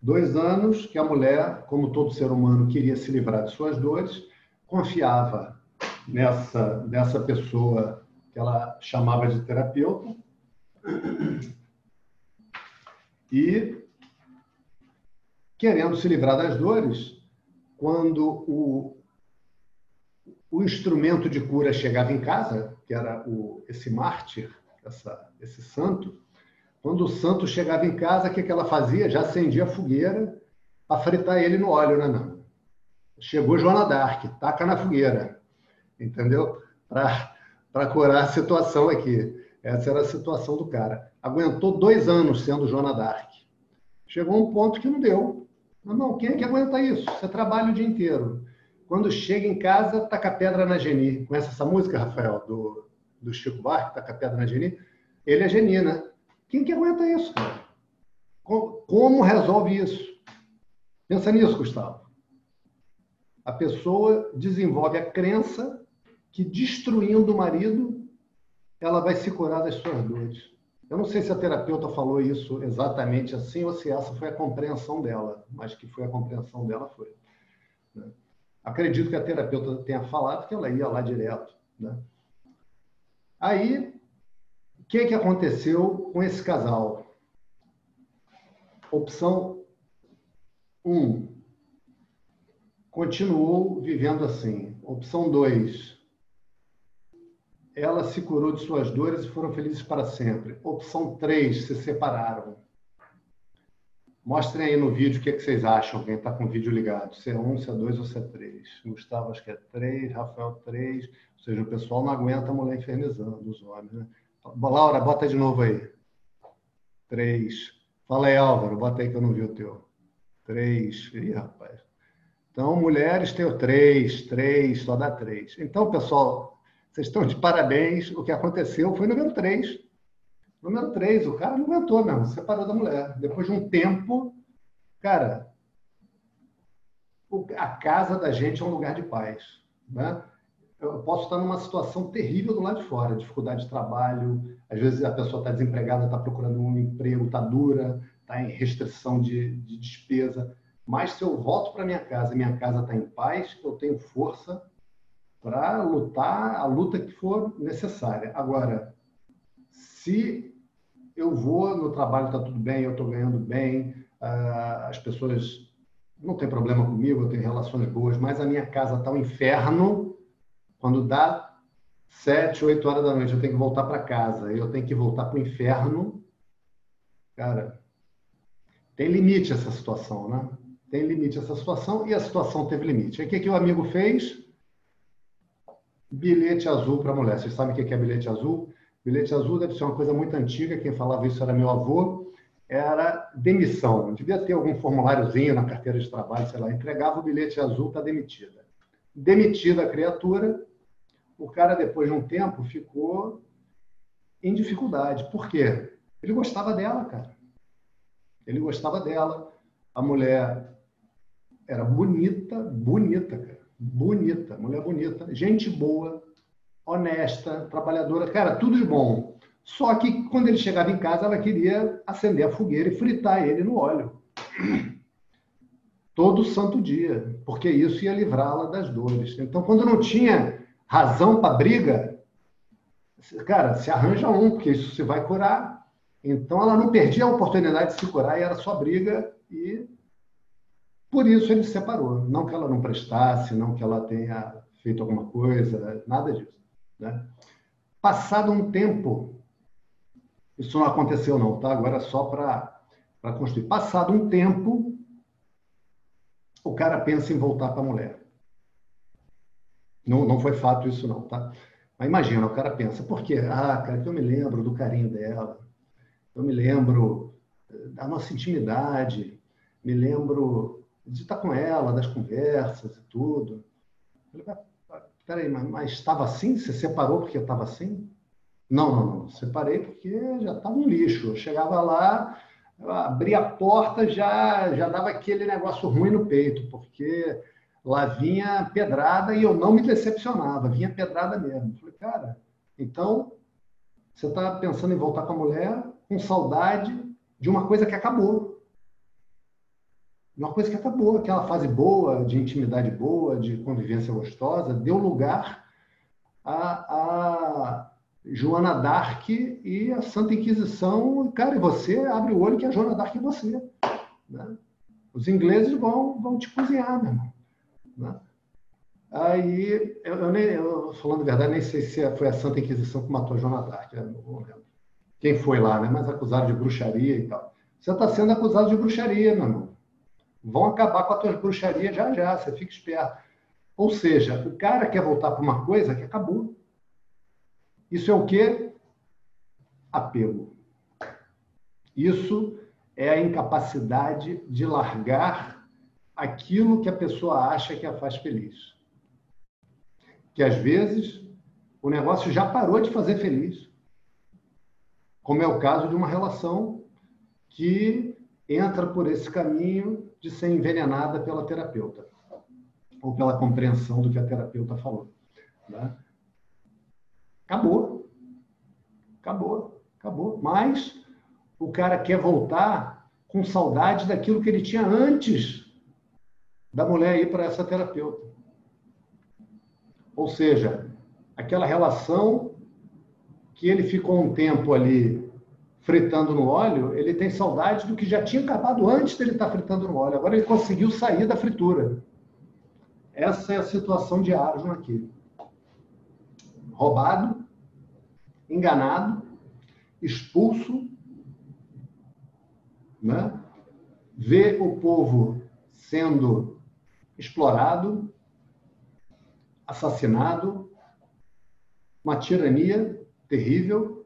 Dois anos que a mulher, como todo ser humano, queria se livrar de suas dores, confiava nessa, nessa pessoa que ela chamava de terapeuta e querendo se livrar das dores, quando o, o instrumento de cura chegava em casa, que era o, esse mártir, essa, esse santo, quando o santo chegava em casa, o que, que ela fazia? Já acendia a fogueira para fritar ele no óleo, né, não? Chegou Joana Dark, taca na fogueira, entendeu? Para curar a situação aqui. Essa era a situação do cara. Aguentou dois anos sendo Joana Dark. Chegou um ponto que não deu. Não, quem é que aguenta isso? Você trabalha o dia inteiro. Quando chega em casa, taca pedra na Geni. Conhece essa música, Rafael, do, do Chico Buarque, taca pedra na Geni? Ele é Geni, né? Quem que aguenta isso, cara? Como resolve isso? Pensa nisso, Gustavo. A pessoa desenvolve a crença que destruindo o marido, ela vai se curar das suas dores. Eu não sei se a terapeuta falou isso exatamente assim ou se essa foi a compreensão dela, mas que foi a compreensão dela foi. Né? Acredito que a terapeuta tenha falado que ela ia lá direto. Né? Aí que, que aconteceu com esse casal? Opção 1. Um, continuou vivendo assim. Opção 2. Ela se curou de suas dores e foram felizes para sempre. Opção 3. Se separaram. Mostrem aí no vídeo o que, é que vocês acham, quem está com o vídeo ligado. Se é 1, um, se é 2 ou se é 3. Gustavo acho que é 3, Rafael 3. Ou seja, o pessoal não aguenta a mulher infernizando os homens, né? Laura, bota de novo aí. Três. Fala aí, Álvaro, bota aí que eu não vi o teu. Três. Ih, rapaz. Então, mulheres tem o três, três, só dá três. Então, pessoal, vocês estão de parabéns. O que aconteceu foi número três. Número três, o cara não aguentou mesmo, separou da mulher. Depois de um tempo, cara, a casa da gente é um lugar de paz. Né? eu posso estar numa situação terrível do lado de fora, dificuldade de trabalho, às vezes a pessoa está desempregada, está procurando um emprego, está dura, está em restrição de, de, despesa. Mas se eu volto para minha casa e minha casa está em paz, eu tenho força para lutar a luta que for necessária. Agora, se eu vou no trabalho, está tudo bem, eu estou ganhando bem, uh, as pessoas não têm problema comigo, eu tenho relações boas, mas a minha casa está um inferno, quando dá sete, oito horas da noite, eu tenho que voltar para casa, eu tenho que voltar para o inferno, cara, tem limite essa situação, né? Tem limite essa situação e a situação teve limite. Aí o que, que o amigo fez? Bilhete azul para a mulher. Vocês sabem o que é bilhete azul? Bilhete azul deve ser uma coisa muito antiga, quem falava isso era meu avô. Era demissão. Devia ter algum formuláriozinho na carteira de trabalho, sei lá. Entregava o bilhete azul, está demitida. Demitida a criatura, o cara, depois de um tempo, ficou em dificuldade. Por quê? Ele gostava dela, cara. Ele gostava dela. A mulher era bonita, bonita, cara. Bonita, mulher bonita, gente boa, honesta, trabalhadora, cara, tudo de bom. Só que quando ele chegava em casa, ela queria acender a fogueira e fritar ele no óleo. Todo santo dia, porque isso ia livrá-la das dores. Então, quando não tinha razão para briga, cara, se arranja um, porque isso se vai curar. Então ela não perdia a oportunidade de se curar e era só briga e por isso ele se separou. Não que ela não prestasse, não que ela tenha feito alguma coisa, nada disso. Né? Passado um tempo, isso não aconteceu não, tá? Agora é só para construir. Passado um tempo, o cara pensa em voltar para a mulher. Não, não foi fato isso não, tá? Mas imagina, o cara pensa, por quê? Ah, cara, eu me lembro do carinho dela, eu me lembro eh, da nossa intimidade, me lembro de estar com ela, das conversas e tudo. Eu falei, peraí, mas, mas estava assim? Você separou porque estava assim? Não, não, não. Separei porque já estava um lixo. Eu chegava lá, abria a porta, já, já dava aquele negócio ruim no peito, porque lá vinha pedrada e eu não me decepcionava, vinha pedrada mesmo. falei, cara, então você está pensando em voltar com a mulher com saudade de uma coisa que acabou. Uma coisa que acabou, aquela fase boa, de intimidade boa, de convivência gostosa, deu lugar a, a Joana Dark e a Santa Inquisição. Cara, e você abre o olho que é Joana Dark e você. Né? Os ingleses vão, vão te cozinhar, meu irmão. Né? Aí, eu, eu, nem, eu, falando a verdade, nem sei se foi a Santa Inquisição que matou a Joana Dark, não lembro. Quem foi lá, né? Mas acusado de bruxaria e tal. Você está sendo acusado de bruxaria, meu irmão. Vão acabar com a tua bruxaria já já, você fica esperto. Ou seja, o cara quer voltar para uma coisa que acabou. Isso é o quê? Apego. Isso é a incapacidade de largar aquilo que a pessoa acha que a faz feliz. Que às vezes o negócio já parou de fazer feliz. Como é o caso de uma relação que entra por esse caminho de ser envenenada pela terapeuta ou pela compreensão do que a terapeuta falou. Né? Acabou. Acabou. Acabou. Mas o cara quer voltar com saudade daquilo que ele tinha antes da mulher ir para essa terapeuta. Ou seja, aquela relação que ele ficou um tempo ali fritando no óleo, ele tem saudade do que já tinha acabado antes dele estar fritando no óleo. Agora ele conseguiu sair da fritura. Essa é a situação de Arjun aqui. Roubado, enganado, expulso, né? vê o povo sendo explorado, assassinado, uma tirania terrível,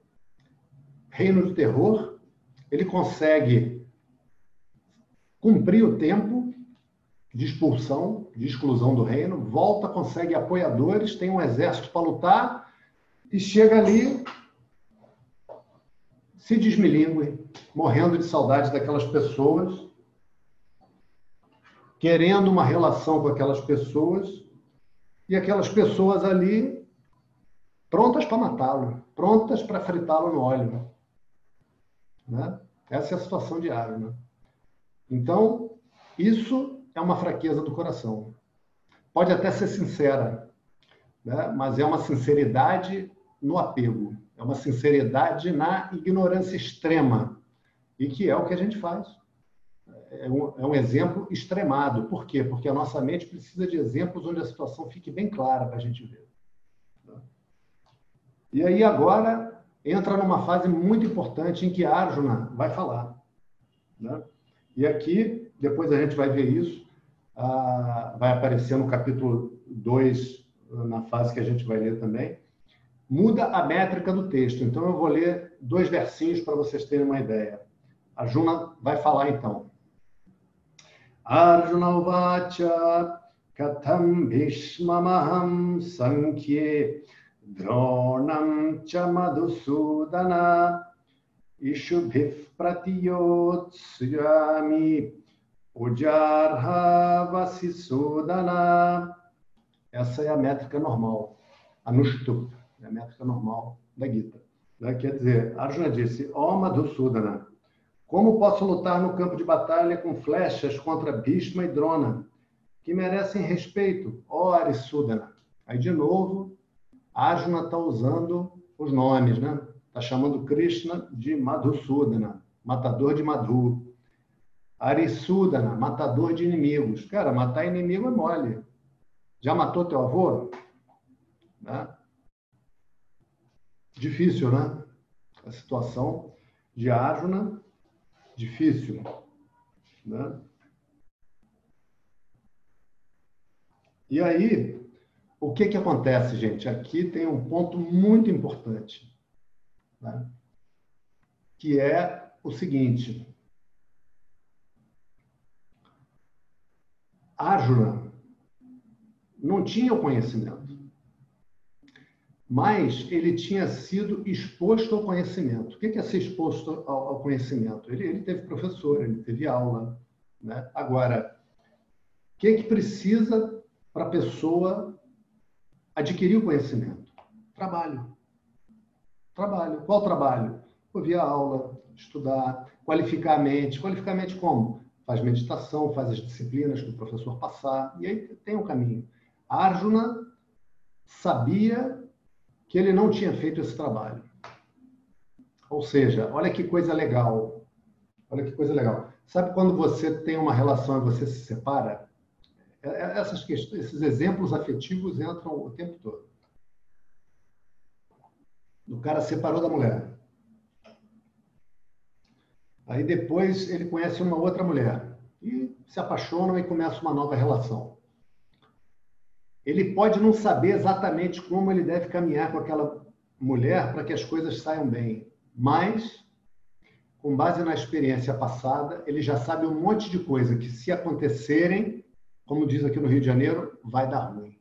reino de terror, ele consegue cumprir o tempo de expulsão, de exclusão do reino, volta, consegue apoiadores, tem um exército para lutar e chega ali, se desmilingue, morrendo de saudade daquelas pessoas, querendo uma relação com aquelas pessoas e aquelas pessoas ali prontas para matá-lo, prontas para fritá-lo no óleo. Né? Essa é a situação diária. Né? Então, isso é uma fraqueza do coração. Pode até ser sincera, né? mas é uma sinceridade no apego, é uma sinceridade na ignorância extrema, e que é o que a gente faz. É um, é um exemplo extremado. Por quê? Porque a nossa mente precisa de exemplos onde a situação fique bem clara para a gente ver. E aí agora entra numa fase muito importante em que Arjuna vai falar. Né? E aqui, depois a gente vai ver isso, ah, vai aparecer no capítulo 2, na fase que a gente vai ler também. Muda a métrica do texto. Então eu vou ler dois versinhos para vocês terem uma ideia. A Juna vai falar então. Arjuna Uvacha Katham Bhishmamaham Sankhye द्रोणं च मधुसूदन इषुभिः प्रतियोत्स्यामि Ujarhavasisudana. Essa é a métrica normal, a Nushtup, é a métrica normal da Gita. Né? Quer dizer, Arjuna disse, ó oh, Madhusudana, como posso lutar no campo de batalha com flechas contra Bhishma e Drona, que merecem respeito, ó oh, Arisudana? Aí, de novo, Arjuna está usando os nomes, né? está chamando Krishna de Madhusudana, matador de Madhu. Arisudana, matador de inimigos. Cara, matar inimigo é mole. Já matou teu avô? Né? Difícil, né? A situação de Arjuna, difícil. Né? E aí, o que, que acontece, gente? Aqui tem um ponto muito importante, né? que é o seguinte. Arjuna não tinha o conhecimento, mas ele tinha sido exposto ao conhecimento. O que é ser exposto ao conhecimento? Ele, ele teve professor, ele teve aula. Né? Agora, o que, que precisa para a pessoa adquirir o conhecimento? Trabalho. Trabalho. Qual trabalho? Ouvir a aula, estudar, qualificar a mente. Qualificar a mente como? Faz meditação, faz as disciplinas que o professor passar, e aí tem um caminho. Arjuna sabia que ele não tinha feito esse trabalho. Ou seja, olha que coisa legal. Olha que coisa legal. Sabe quando você tem uma relação e você se separa? É, é, essas questões, esses exemplos afetivos entram o tempo todo. O cara separou da mulher. Aí depois ele conhece uma outra mulher e se apaixonam e começa uma nova relação. Ele pode não saber exatamente como ele deve caminhar com aquela mulher para que as coisas saiam bem, mas com base na experiência passada, ele já sabe um monte de coisa que se acontecerem, como diz aqui no Rio de Janeiro, vai dar ruim.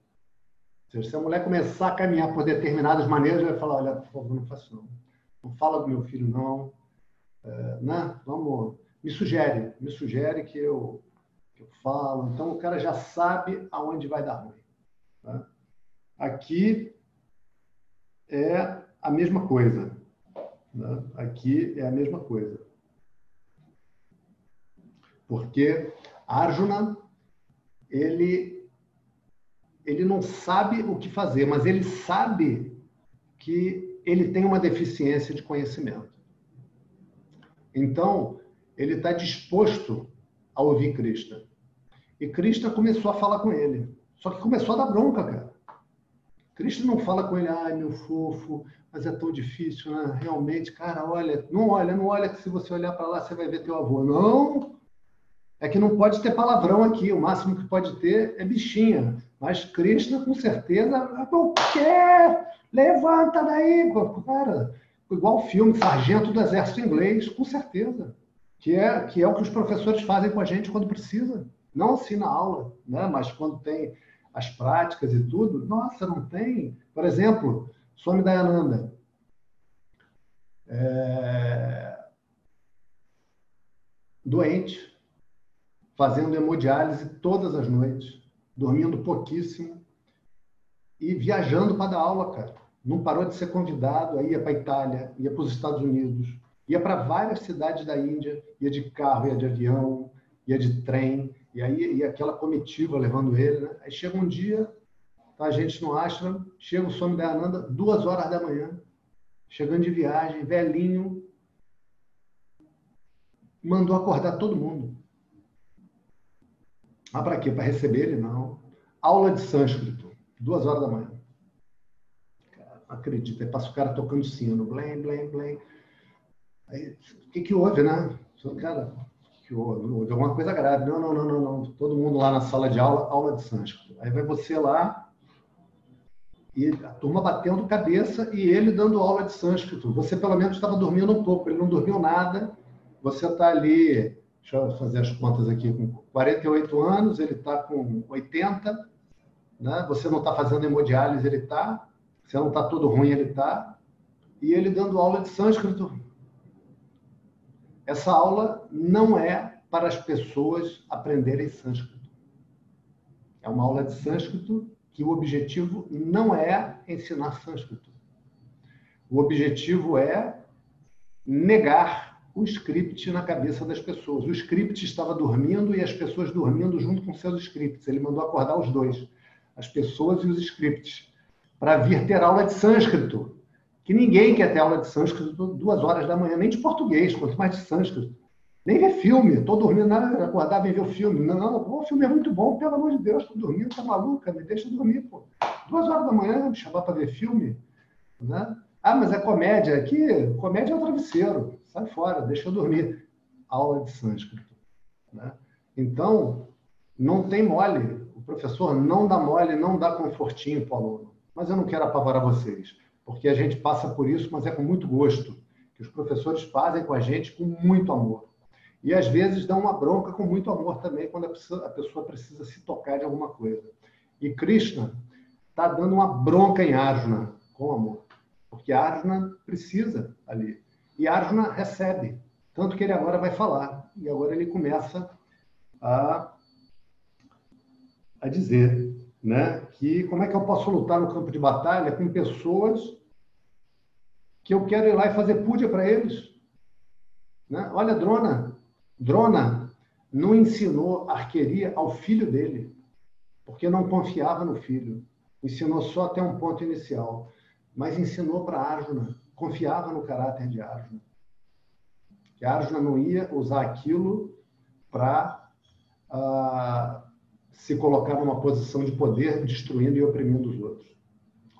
Seja, se a mulher começar a caminhar por determinadas maneiras, vai falar, olha, por favor, não faça não. Não fala do meu filho, não. É, né? Vamos, me sugere, me sugere que eu, que eu falo. Então, o cara já sabe aonde vai dar ruim. Né? Aqui é a mesma coisa. Né? Aqui é a mesma coisa. Porque Arjuna, ele, ele não sabe o que fazer, mas ele sabe que ele tem uma deficiência de conhecimento. Então, ele está disposto a ouvir Krishna. E Krishna começou a falar com ele. Só que começou a dar bronca, cara. Krishna não fala com ele, ai meu fofo, mas é tão difícil, né? Realmente, cara, olha, não olha, não olha que se você olhar para lá você vai ver teu avô. Não! É que não pode ter palavrão aqui, o máximo que pode ter é bichinha. Mas Krishna, com certeza, o quê? Levanta daí, cara. Igual o filme Sargento do Exército Inglês, com certeza. Que é, que é o que os professores fazem com a gente quando precisa. Não assim na aula, né? mas quando tem as práticas e tudo, nossa, não tem. Por exemplo, Swami Dayananda. É... Doente, fazendo hemodiálise todas as noites, dormindo pouquíssimo e viajando para dar aula, cara. Não parou de ser convidado, aí ia para Itália, ia para os Estados Unidos, ia para várias cidades da Índia, ia de carro, ia de avião, ia de trem, e aí ia aquela comitiva levando ele, né? Aí chega um dia, tá a gente no ashram, chega o Swami Dayananda, duas horas da manhã, chegando de viagem, velhinho, mandou acordar todo mundo. Ah, para quê? Para receber ele? Não. Aula de sânscrito, duas horas da manhã. Acredita. Aí passa o cara tocando sino, blém, blém, blém. Aí, o que que houve, né? Cara, que houve, alguma coisa grave. Não, não, não, não, não. Todo mundo lá na sala de aula, aula de sânscrito. Aí vai você lá e a turma batendo cabeça e ele dando aula de sânscrito. Você pelo menos estava dormindo um pouco, ele não dormiu nada. Você está ali, deixa eu fazer as contas aqui, com 48 anos, ele está com 80, né? você não está fazendo hemodiálise, ele está, você não está todo ruim, ele está, e ele dando aula de sânscrito essa aula não é para as pessoas aprenderem sânscrito. É uma aula de sânscrito que o objetivo não é ensinar sânscrito. O objetivo é negar o script na cabeça das pessoas. O script estava dormindo e as pessoas dormindo junto com seus scripts. Ele mandou acordar os dois, as pessoas e os scripts, para vir ter aula de sânscrito. que ninguém quer ter aula de sânscrito duas horas da manhã, nem de português, quanto mais de sânscrito. Nem ver filme, estou dormindo, nada, acordar e ver o filme. Não, não, o filme é muito bom, pelo amor de Deus, estou dormindo, tá maluca, me deixa dormir, pô. Duas horas da manhã, me chamar para ver filme. Né? Ah, mas é comédia. Aqui, comédia é o travesseiro. Sai fora, deixa eu dormir. Aula de sânscrito. Né? Então, não tem mole. O professor não dá mole, não dá confortinho para o aluno. Mas eu não quero apavorar vocês, porque a gente passa por isso, mas é com muito gosto. Que os professores fazem com a gente com muito amor. E às vezes dão uma bronca com muito amor também, quando a pessoa, precisa se tocar de alguma coisa. E Krishna está dando uma bronca em Arjuna com amor, porque Arjuna precisa ali. E Arjuna recebe, tanto que ele agora vai falar. E agora ele começa a, a dizer né, que como é que eu posso lutar no campo de batalha com pessoas que eu quero ir lá e fazer púdia para eles. Né? Olha, Drona, Drona não ensinou arqueria ao filho dele, porque não confiava no filho. Ensinou só até um ponto inicial, mas ensinou para Arjuna, confiava no caráter de Arjuna. Que Arjuna não ia usar aquilo para ah, se colocar numa posição de poder, destruindo e oprimindo os outros.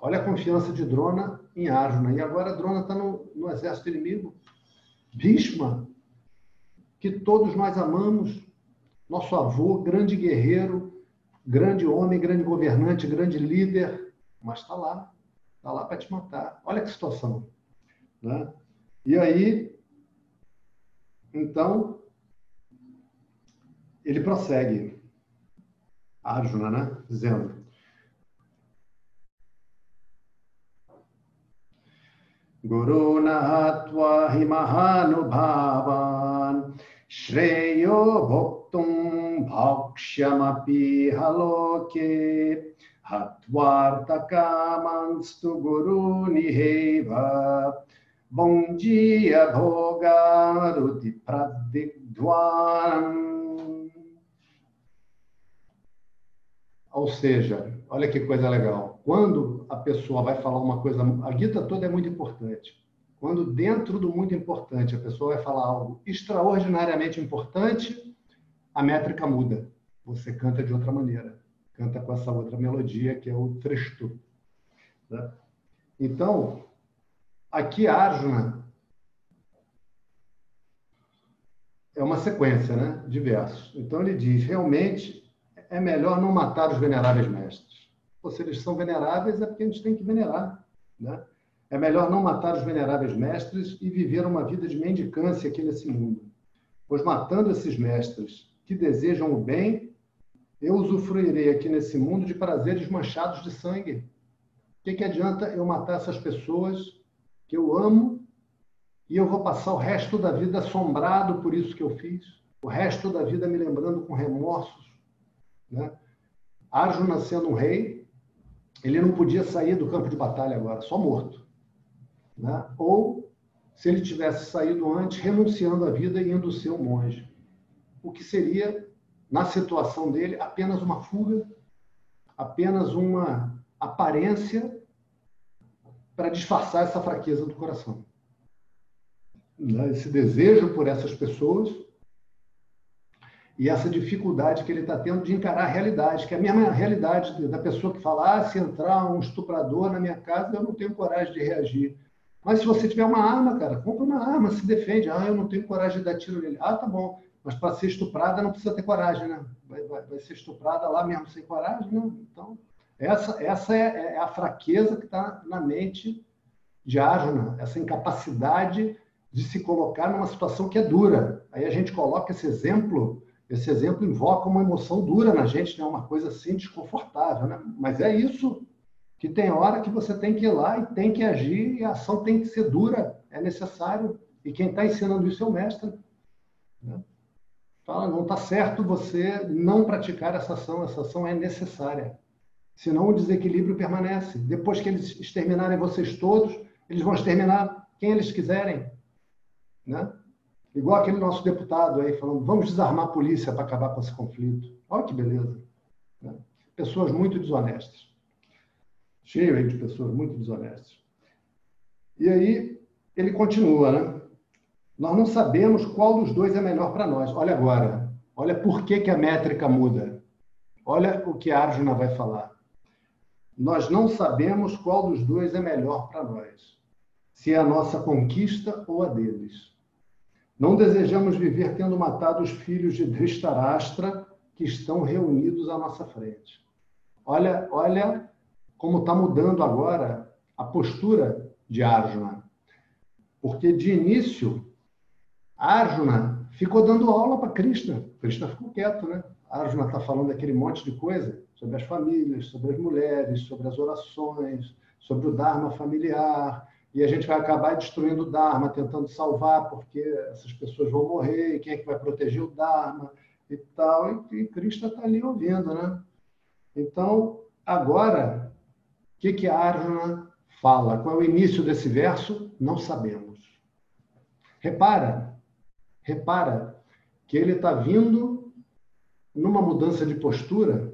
Olha a confiança de Drona em Arjuna. E agora Drona está no, no exército inimigo. Bhishma que todos nós amamos, nosso avô, grande guerreiro, grande homem, grande governante, grande líder, mas está lá, está lá para te matar. Olha que situação. Né? E aí, então, ele prossegue, Arjuna, né? dizendo: Guru Natva Himahanubhavan Shreyo Bhoktum Bhakshamapi Haloke Hatvartakamans tu Guru Niheva Bom dia do de Ou seja, olha que coisa legal. Quando a pessoa vai falar uma coisa, a Gita toda é muito importante quando dentro do muito importante a pessoa vai falar algo extraordinariamente importante, a métrica muda. Você canta de outra maneira, canta com essa outra melodia que é o trestu. Né? Então, aqui Arjuna é uma sequência né, de versos. Então ele diz, realmente é melhor não matar os veneráveis mestres. Ou se eles são veneráveis, é porque a gente tem que venerar. Né? É melhor não matar os veneráveis mestres e viver uma vida de mendicância aqui nesse mundo. Pois matando esses mestres que desejam o bem, eu usufruirei aqui nesse mundo de prazeres manchados de sangue. O que, que adianta eu matar essas pessoas que eu amo e eu vou passar o resto da vida assombrado por isso que eu fiz? O resto da vida me lembrando com remorsos? Né? Arjuna sendo um rei, ele não podia sair do campo de batalha agora, só morto né? ou se ele tivesse saído antes, renunciando à vida e indo ser um monge. O que seria, na situação dele, apenas uma fuga, apenas uma aparência para disfarçar essa fraqueza do coração. Né? Esse desejo por essas pessoas e essa dificuldade que ele está tendo de encarar a realidade, que é a mesma realidade da pessoa que fala: ah, se entrar um estuprador na minha casa, eu não tenho coragem de reagir. Mas se você tiver uma arma, cara, compra uma arma, se defende. Ah, eu não tenho coragem de dar tiro nele. Ah, tá bom. Mas para ser estuprada não precisa ter coragem, né? Vai, vai, vai, ser estuprada lá mesmo sem coragem, né? Então, essa, essa é, é a fraqueza que está na mente de Arjuna, essa incapacidade de se colocar numa situação que é dura. Aí a gente coloca esse exemplo, esse exemplo invoca uma emoção dura na gente, né? uma coisa assim desconfortável, né? Mas é isso que tem hora que você tem que ir lá e tem que agir e a ação tem que ser dura, é necessário. E quem está ensinando isso é o mestre. Né? Fala, não está certo você não praticar essa ação, essa ação é necessária. Senão o desequilíbrio permanece. Depois que eles exterminarem vocês todos, eles vão exterminar quem eles quiserem. Né? Igual aquele nosso deputado aí falando, vamos desarmar a polícia para acabar com esse conflito. Olha que beleza. Né? Pessoas muito desonestas cheio de pessoas muito desonestas. E aí ele continua, né? Nós não sabemos qual dos dois é melhor para nós. Olha agora, olha por que, que a métrica muda. Olha o que a Arjuna vai falar. Nós não sabemos qual dos dois é melhor para nós, se é a nossa conquista ou a deles. Não desejamos viver tendo matado os filhos de Dhritarashtra que estão reunidos à nossa frente. Olha, olha como está mudando agora a postura de Arjuna. Porque de início, Arjuna ficou dando aula para Krishna. Krishna ficou quieto, né? Arjuna está falando aquele monte de coisa sobre as famílias, sobre as mulheres, sobre as orações, sobre o Dharma familiar. E a gente vai acabar destruindo o Dharma, tentando salvar, porque essas pessoas vão morrer, e quem é que vai proteger o Dharma e tal. E, e Krishna está ali ouvindo, né? Então, agora, o que, que a Arjuna fala? Qual é o início desse verso? Não sabemos. Repara, repara que ele está vindo numa mudança de postura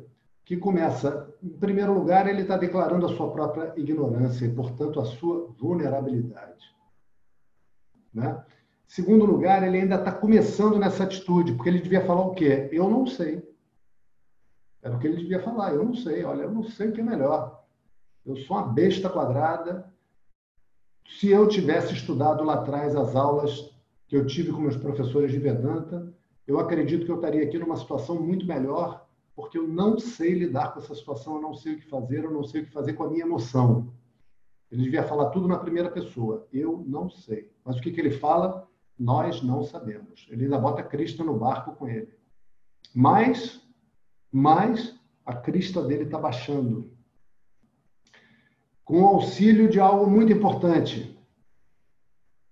que começa, em primeiro lugar, ele está declarando a sua própria ignorância e, portanto, a sua vulnerabilidade. Né? Segundo lugar, ele ainda está começando nessa atitude, porque ele devia falar o quê? Eu não sei. Era o que ele devia falar. Eu não sei. Olha, eu não sei o que é melhor. Eu sou uma besta quadrada. Se eu tivesse estudado lá atrás as aulas que eu tive com meus professores de Vedanta, eu acredito que eu estaria aqui numa situação muito melhor, porque eu não sei lidar com essa situação, eu não sei o que fazer, eu não sei o que fazer com a minha emoção. Ele devia falar tudo na primeira pessoa. Eu não sei. Mas o que, que ele fala? Nós não sabemos. Ele ainda bota Cristo no barco com ele. Mas mas a crista dele está baixando. Com o auxílio de algo muito importante.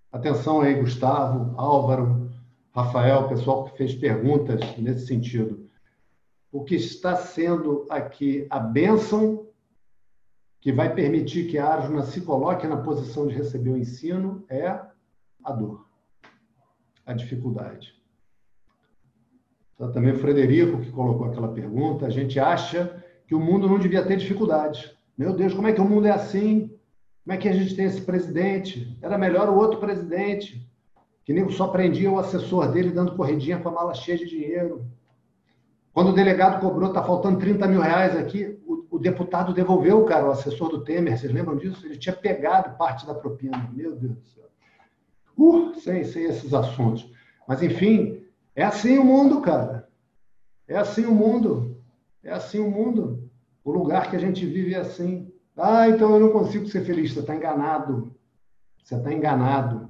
Atenção aí, Gustavo, Álvaro, Rafael, pessoal que fez perguntas nesse sentido. O que está sendo aqui a bênção que vai permitir que a Arjuna se coloque na posição de receber o ensino é a dor, a dificuldade. Então, também o Frederico, que colocou aquela pergunta, a gente acha que o mundo não devia ter dificuldades. Meu Deus, como é que o mundo é assim? Como é que a gente tem esse presidente? Era melhor o outro presidente, que nem só prendia o assessor dele dando corridinha com a mala cheia de dinheiro. Quando o delegado cobrou, está faltando 30 mil reais aqui, o, o, deputado devolveu, cara, o assessor do Temer, vocês lembram disso? Ele tinha pegado parte da propina. Meu Deus do céu. Uh, sem esses assuntos. Mas, enfim, é assim o mundo, cara. É assim o mundo. É assim o mundo. O lugar que a gente vive é assim. Ah, então eu não consigo ser feliz. Você está enganado. Você está enganado.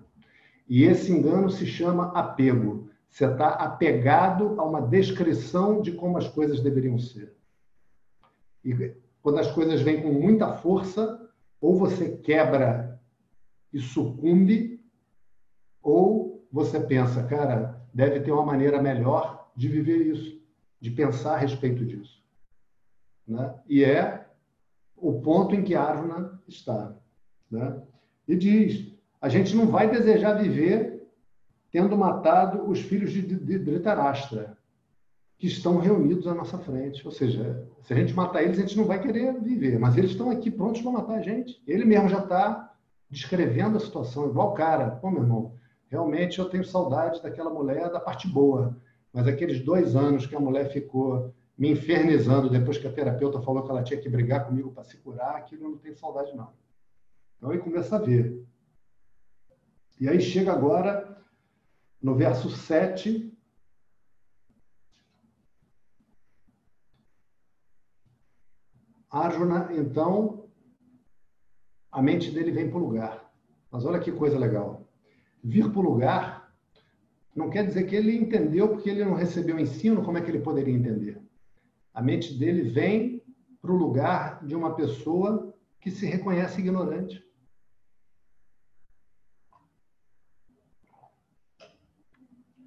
E esse engano se chama apego. Você está apegado a uma descrição de como as coisas deveriam ser. E quando as coisas vêm com muita força, ou você quebra e sucumbe, ou você pensa, cara, deve ter uma maneira melhor de viver isso, de pensar a respeito disso. Né? E é o ponto em que Arjuna está. Né? E diz: a gente não vai desejar viver tendo matado os filhos de Dhritarashtra, que estão reunidos à nossa frente. Ou seja, se a gente matar eles, a gente não vai querer viver, mas eles estão aqui prontos para matar a gente. Ele mesmo já está descrevendo a situação, igual o cara. Pô, meu irmão, realmente eu tenho saudade daquela mulher da parte boa. Mas aqueles dois anos que a mulher ficou me infernizando depois que a terapeuta falou que ela tinha que brigar comigo para se curar, aquilo eu não tenho saudade, não. Então aí começa a ver. E aí chega agora no verso 7. Arjuna, então, a mente dele vem para o lugar. Mas olha que coisa legal vir para o lugar não quer dizer que ele entendeu porque ele não recebeu ensino, como é que ele poderia entender? A mente dele vem para o lugar de uma pessoa que se reconhece ignorante.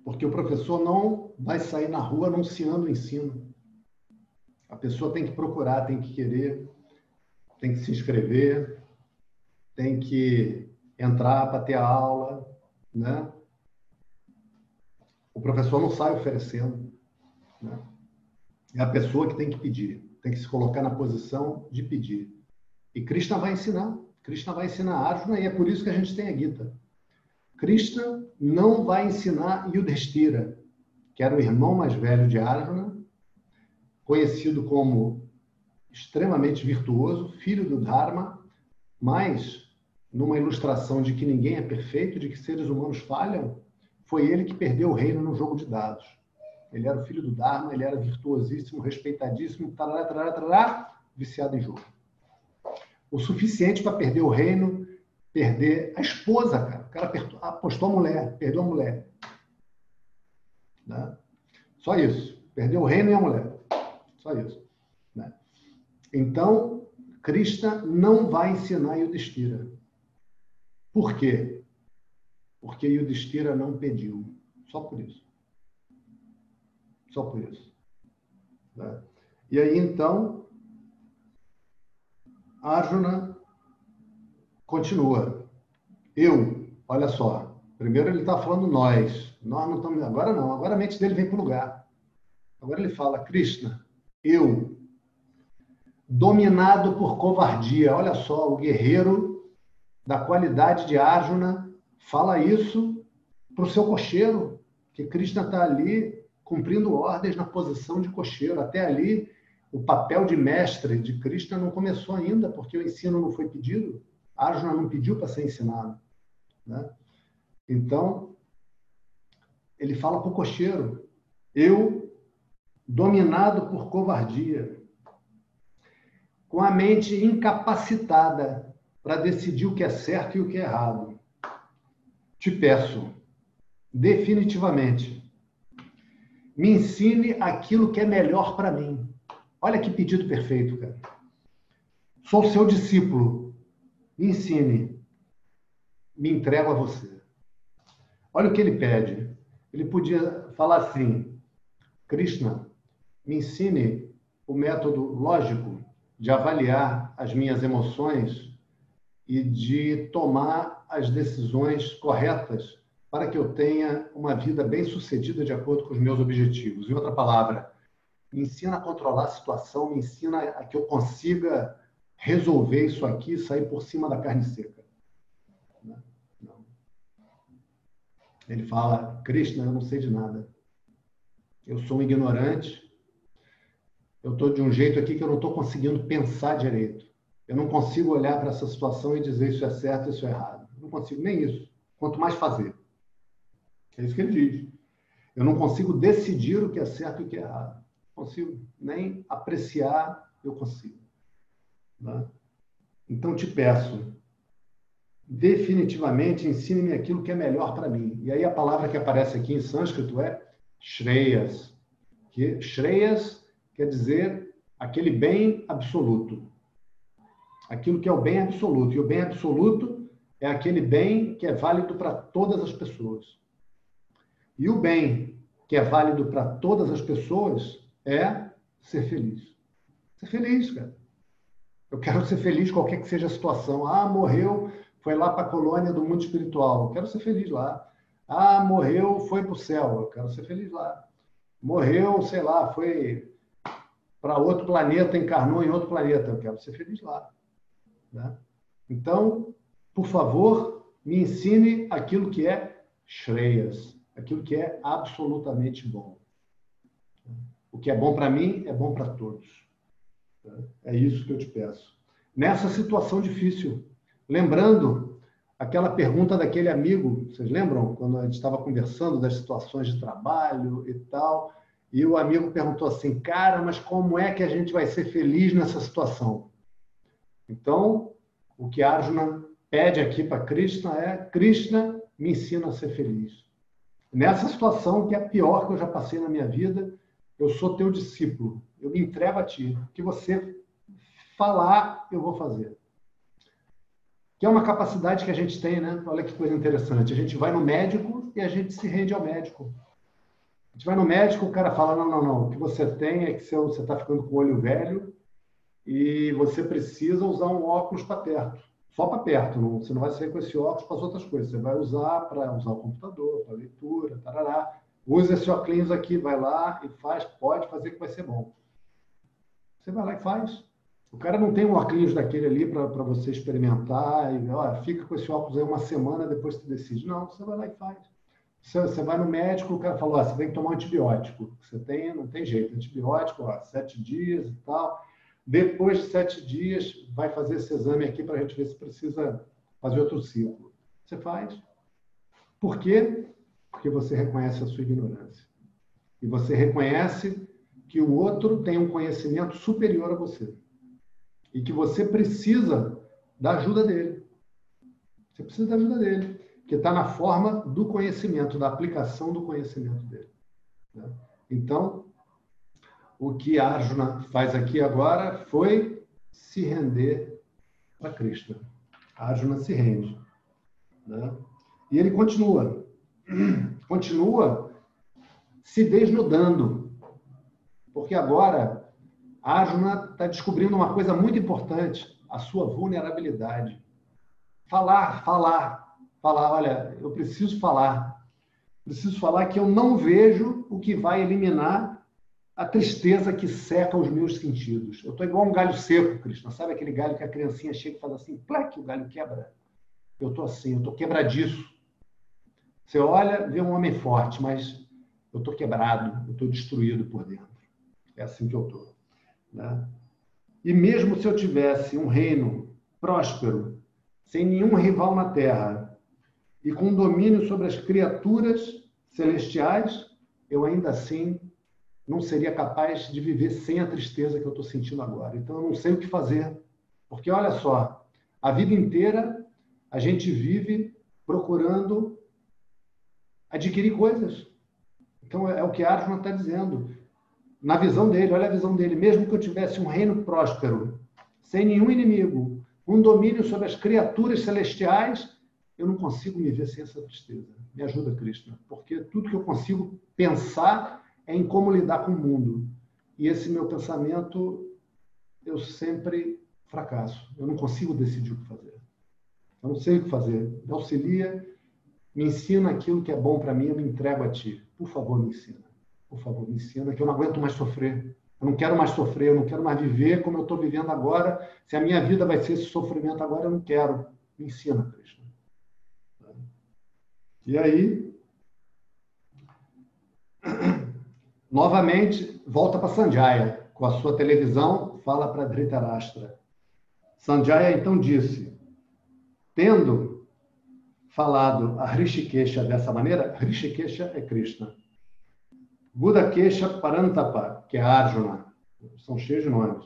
Porque o professor não vai sair na rua anunciando o ensino. A pessoa tem que procurar, tem que querer, tem que se inscrever, tem que entrar para ter a aula, né? O professor não sai oferecendo. Né? É a pessoa que tem que pedir, tem que se colocar na posição de pedir. E Krishna vai ensinar. Krishna vai ensinar Arjuna e é por isso que a gente tem a Gita. Krishna não vai ensinar Yudhishthira, que era o irmão mais velho de Arjuna, conhecido como extremamente virtuoso, filho do Dharma, mas numa ilustração de que ninguém é perfeito, de que seres humanos falham, foi ele que perdeu o reino no jogo de dados. Ele era o filho do Dharma, ele era virtuosíssimo, respeitadíssimo, tarará, tarará, tarará, viciado em jogo. O suficiente para perder o reino, perder a esposa, cara. Cara apostou a mulher, perdeu a mulher. Né? Só isso. Perdeu o reino e a mulher. Só isso. Né? Então, Krishna não vai ensinar Yudhishthira. Por quê? Porque Yudhishthira não pediu. Só por isso. Só por isso. Né? E aí, então, Arjuna continua. Eu, olha só. Primeiro ele está falando nós. Nós não estamos. Agora não. Agora a mente dele vem para o lugar. Agora ele fala, Krishna, eu, dominado por covardia. Olha só, o guerreiro da qualidade de Arjuna fala isso para o seu cocheiro, que Krishna está ali cumprindo ordens na posição de cocheiro. Até ali, o papel de mestre de Krishna não começou ainda, porque o ensino não foi pedido. Arjuna não pediu para ser ensinado. Né? Então, ele fala para o cocheiro: Eu, dominado por covardia, com a mente incapacitada para decidir o que é certo e o que é errado, te peço, definitivamente, me ensine aquilo que é melhor para mim. Olha que pedido perfeito, cara. Sou seu discípulo. Me ensine. Me entrego a você. Olha o que ele pede. Ele podia falar assim: Krishna, me ensine o método lógico de avaliar as minhas emoções e de tomar as decisões corretas para que eu tenha uma vida bem sucedida de acordo com os meus objetivos. Em outra palavra, me ensina a controlar a situação, me ensina a que eu consiga resolver isso aqui sair por cima da carne seca. Não. Ele fala, Krishna, eu não sei de nada. Eu sou um ignorante. Eu estou de um jeito aqui que eu não estou conseguindo pensar direito. Eu não consigo olhar para essa situação e dizer isso é certo, isso é errado. Eu não consigo nem isso. Quanto mais fazer. É isso que ele diz. Eu não consigo decidir o que é certo e o que é errado. Não consigo nem apreciar, eu consigo. Né? Então te peço, definitivamente ensine-me aquilo que é melhor para mim. E aí a palavra que aparece aqui em sânscrito é Shreyas. Que Shreyas quer dizer aquele bem absoluto. Aquilo que é o bem absoluto. E o bem absoluto é aquele bem que é válido para todas as pessoas. E o bem que é válido para todas as pessoas é ser feliz. Ser feliz, cara. Eu quero ser feliz qualquer que seja a situação. Ah, morreu, foi lá para a colônia do mundo espiritual. Eu quero ser feliz lá. Ah, morreu, foi para o céu. Eu quero ser feliz lá. Morreu, sei lá, foi para outro planeta, encarnou em outro planeta. Eu quero ser feliz lá. Né? Então, por favor, me ensine aquilo que é Shreyas aquilo que é absolutamente bom. O que é bom para mim é bom para todos. É isso que eu te peço. Nessa situação difícil, lembrando aquela pergunta daquele amigo, vocês lembram quando a gente estava conversando das situações de trabalho e tal, e o amigo perguntou assim, cara, mas como é que a gente vai ser feliz nessa situação? Então, o que Arjuna pede aqui para Krishna é: Krishna, me ensina a ser feliz. Nessa situação, que é a pior que eu já passei na minha vida, eu sou teu discípulo. Eu me entrego a ti. O que você falar, eu vou fazer. Que é uma capacidade que a gente tem, né? Olha que coisa interessante. A gente vai no médico e a gente se rende ao médico. A gente vai no médico, o cara fala: não, não, não. O que você tem é que você está ficando com o olho velho e você precisa usar um óculos para perto só para perto, não, você não vai sair com esse óculos para as outras coisas. Você vai usar para usar o computador, para leitura, tarará. Usa esse óculos aqui, vai lá e faz, pode fazer que vai ser bom. Você vai lá e faz. O cara não tem um óculos daquele ali para você experimentar e ó, fica com esse óculos aí uma semana, depois você decide. Não, você vai lá e faz. Você, você vai no médico, o cara falou, ó, você tem que tomar um antibiótico. Você tem, não tem jeito, antibiótico, ó, sete dias e tal. Depois de sete dias, vai fazer esse exame aqui para a gente ver se precisa fazer outro ciclo. Você faz. Por quê? Porque você reconhece a sua ignorância. E você reconhece que o outro tem um conhecimento superior a você. E que você precisa da ajuda dele. Você precisa da ajuda dele, que está na forma do conhecimento, da aplicação do conhecimento dele. Né? Então, o que Arjuna faz aqui agora foi se render a Krishna. Arjuna se rende. Né? E ele continua. Continua se desnudando. Porque agora Arjuna está descobrindo uma coisa muito importante: a sua vulnerabilidade. Falar, falar, falar. Olha, eu preciso falar. Preciso falar que eu não vejo o que vai eliminar a tristeza que seca os meus sentidos. Eu estou igual um galho seco, Krishna. Sabe aquele galho que a criancinha chega e faz assim, pleque, o galho quebra? Eu estou assim, eu estou quebradiço. Você olha, vê um homem forte, mas eu estou quebrado, eu estou destruído por dentro. É assim que eu estou. Né? E mesmo se eu tivesse um reino próspero, sem nenhum rival na terra, e com domínio sobre as criaturas celestiais, eu ainda assim não seria capaz de viver sem a tristeza que eu estou sentindo agora. Então eu não sei o que fazer. Porque olha só, a vida inteira a gente vive procurando adquirir coisas. Então é, é o que Arjuna está dizendo na visão dele, olha a visão dele, mesmo que eu tivesse um reino próspero, sem nenhum inimigo, um domínio sobre as criaturas celestiais, eu não consigo me ver sem essa tristeza. Me ajuda, Krishna, porque tudo que eu consigo pensar é em como lidar com o mundo. E esse meu pensamento, eu sempre fracasso. Eu não consigo decidir o que fazer. Eu não sei o que fazer. Me auxilia, me ensina aquilo que é bom para mim, eu me entrego a ti. Por favor, me ensina. Por favor, me ensina, que eu não aguento mais sofrer. Eu não quero mais sofrer, eu não quero mais viver como eu estou vivendo agora. Se a minha vida vai ser esse sofrimento agora, eu não quero. Me ensina, Krishna. E aí, novamente, volta para Sanjaya, com a sua televisão, fala para Dhritarashtra. Sanjaya então disse: Tendo falado a Rishikesha dessa maneira, Rishikesha é Krishna. Budakesha Parantapa, que é Arjuna, são cheios de nomes.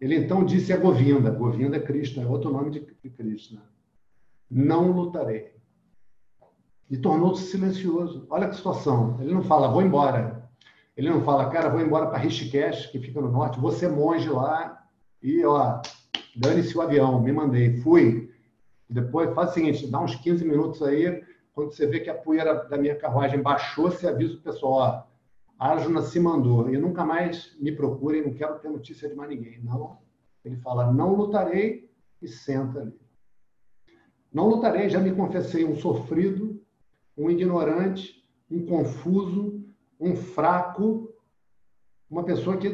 Ele então disse a Govinda, Govinda é Krishna, é outro nome de Krishna. Não lutarei. E tornou-se silencioso. Olha que situação. Ele não fala, vou embora. Ele não fala, cara, vou embora para Rishikesh, que fica no norte, ser monge lá e, ó, dane-se o avião, me mandei, fui. Depois faz o seguinte, dá uns 15 minutos aí, quando você vê que a poeira da minha carruagem baixou, você avisa o pessoal, ó, Arjuna se mandou e nunca mais me procurem, não quero ter notícia de mais ninguém. Não. Ele fala, não lutarei e senta ali. Não lutarei, já me confessei um sofrido, um ignorante, um confuso, um fraco, uma pessoa que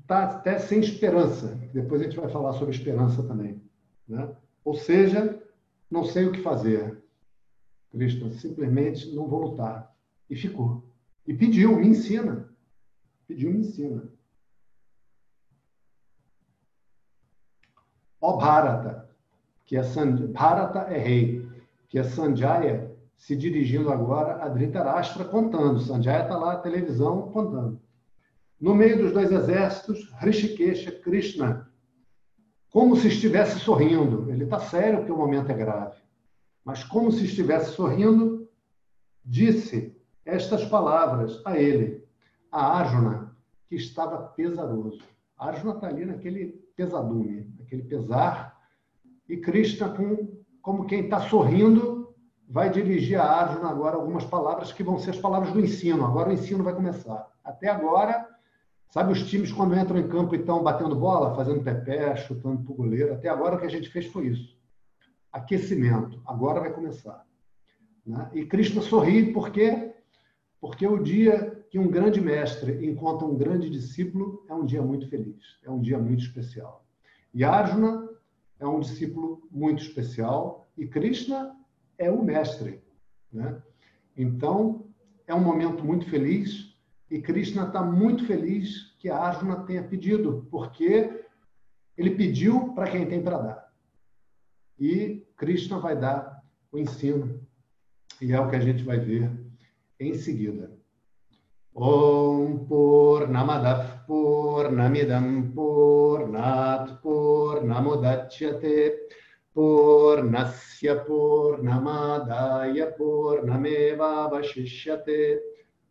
está até sem esperança. Depois a gente vai falar sobre esperança também. Né? Ou seja, não sei o que fazer. Cristo, simplesmente não vou lutar. E ficou. E pediu, me ensina. Pediu, me ensina. Ó Bharata, que é Sand... Bharata é rei, que é Sanjaya se dirigindo agora a Dhritarashtra contando. Sanjaya está lá na televisão contando. No meio dos dois exércitos, Rishikesha, Krishna, como se estivesse sorrindo. Ele está sério porque o momento é grave. Mas como se estivesse sorrindo, disse estas palavras a ele, a Arjuna, que estava pesaroso. A Arjuna está ali naquele pesadume, naquele pesar, e Krishna, com, como quem está sorrindo, vai dirigir a Arjuna agora algumas palavras que vão ser as palavras do ensino. Agora o ensino vai começar. Até agora, sabe os times quando entram em campo e estão batendo bola, fazendo pé-pé, chutando pro goleiro? Até agora o que a gente fez foi isso. Aquecimento. Agora vai começar. Né? E Krishna sorri porque porque o dia que um grande mestre encontra um grande discípulo é um dia muito feliz, é um dia muito especial. E Arjuna é um discípulo muito especial e Krishna é o mestre. Né? Então, é um momento muito feliz e Krishna está muito feliz que Arjuna tenha pedido, porque ele pediu para quem tem para dar. E Krishna vai dar o ensino. E é o que a gente vai ver em seguida. Om Purnamadav Purnamidam Purnat Purnamudachyate Purnasya Purnamadaya Purnameva Vashishyate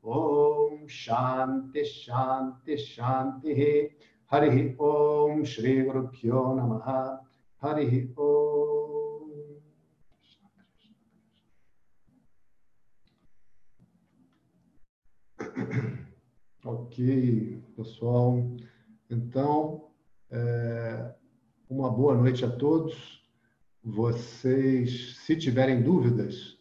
Om Shanti Shanti Shanti Hari Om Shri Guru Pyo Namaha Hari Om Ok, pessoal. Então, é, uma boa noite a todos. Vocês, se tiverem dúvidas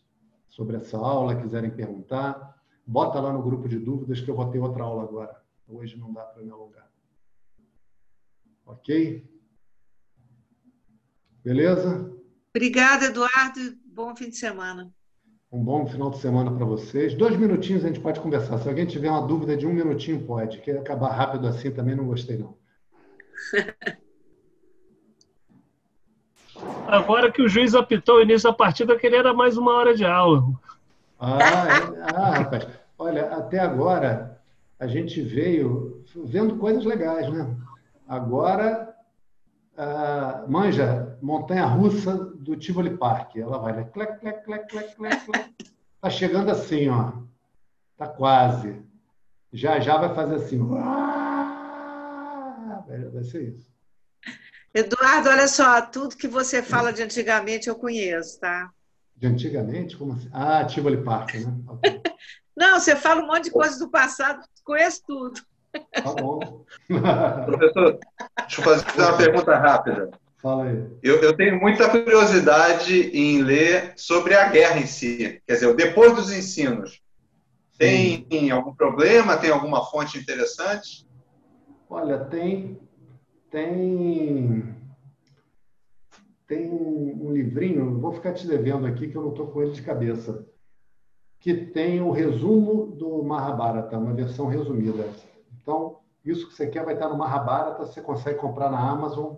sobre essa aula, quiserem perguntar, bota lá no grupo de dúvidas que eu vou ter outra aula agora. Hoje não dá para me alongar. Ok? Beleza? Obrigada, Eduardo. Bom fim de semana. Um bom final de semana para vocês. Dois minutinhos a gente pode conversar. Se alguém tiver uma dúvida de um minutinho, pode. Quer acabar rápido assim também não gostei, não. Agora que o juiz apitou o início da partida, que ele era mais uma hora de aula. Ah, é? ah, rapaz. Olha, até agora a gente veio vendo coisas legais, né? Agora, ah, manja, montanha russa do Tivoli Park. Ela vai, né? Clec, clec, clec, clec, clec, clec. Tá chegando assim, ó. Tá quase. Já já vai fazer assim. Vai ser isso. Eduardo, olha só, tudo que você fala de antigamente eu conheço, tá? De antigamente? Como assim? Ah, Tivoli Park, né? Não, você fala um monte de coisas do passado, conheço tudo. Tá bom. Professor, deixa eu fazer uma pergunta rápida. Fala aí. Eu, eu, tenho muita curiosidade em ler sobre a guerra em si. Quer dizer, depois dos ensinos. Tem Sim. algum problema? Tem alguma fonte interessante? Olha, tem. Tem. Tem um, um livrinho, vou ficar te devendo aqui, que eu não estou com ele de cabeça, que tem o resumo do Mahabharata, uma versão resumida. Então, isso que você quer vai estar no Mahabharata, você consegue comprar na Amazon.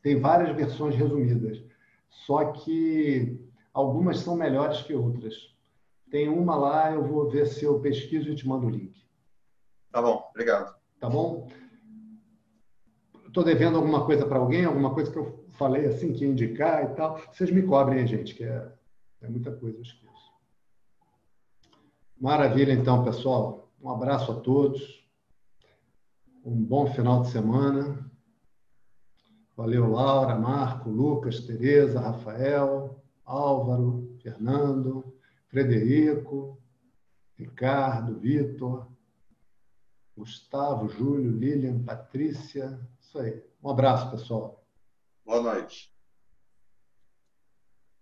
Tem várias versões resumidas, só que algumas são melhores que outras. Tem uma lá, eu vou ver se eu pesquiso e te mando o link. Tá bom, obrigado. Tá bom? Estou devendo alguma coisa para alguém, alguma coisa que eu falei assim, que indicar e tal. Vocês me cobrem, gente, que é, é muita coisa, eu esqueço. Maravilha, então, pessoal. Um abraço a todos um bom final de semana. Valeu, Laura, Marco, Lucas, Tereza, Rafael, Álvaro, Fernando, Frederico, Ricardo, Vitor, Gustavo, Júlio, Lilian, Patrícia. Isso aí. Um abraço, pessoal. Boa noite.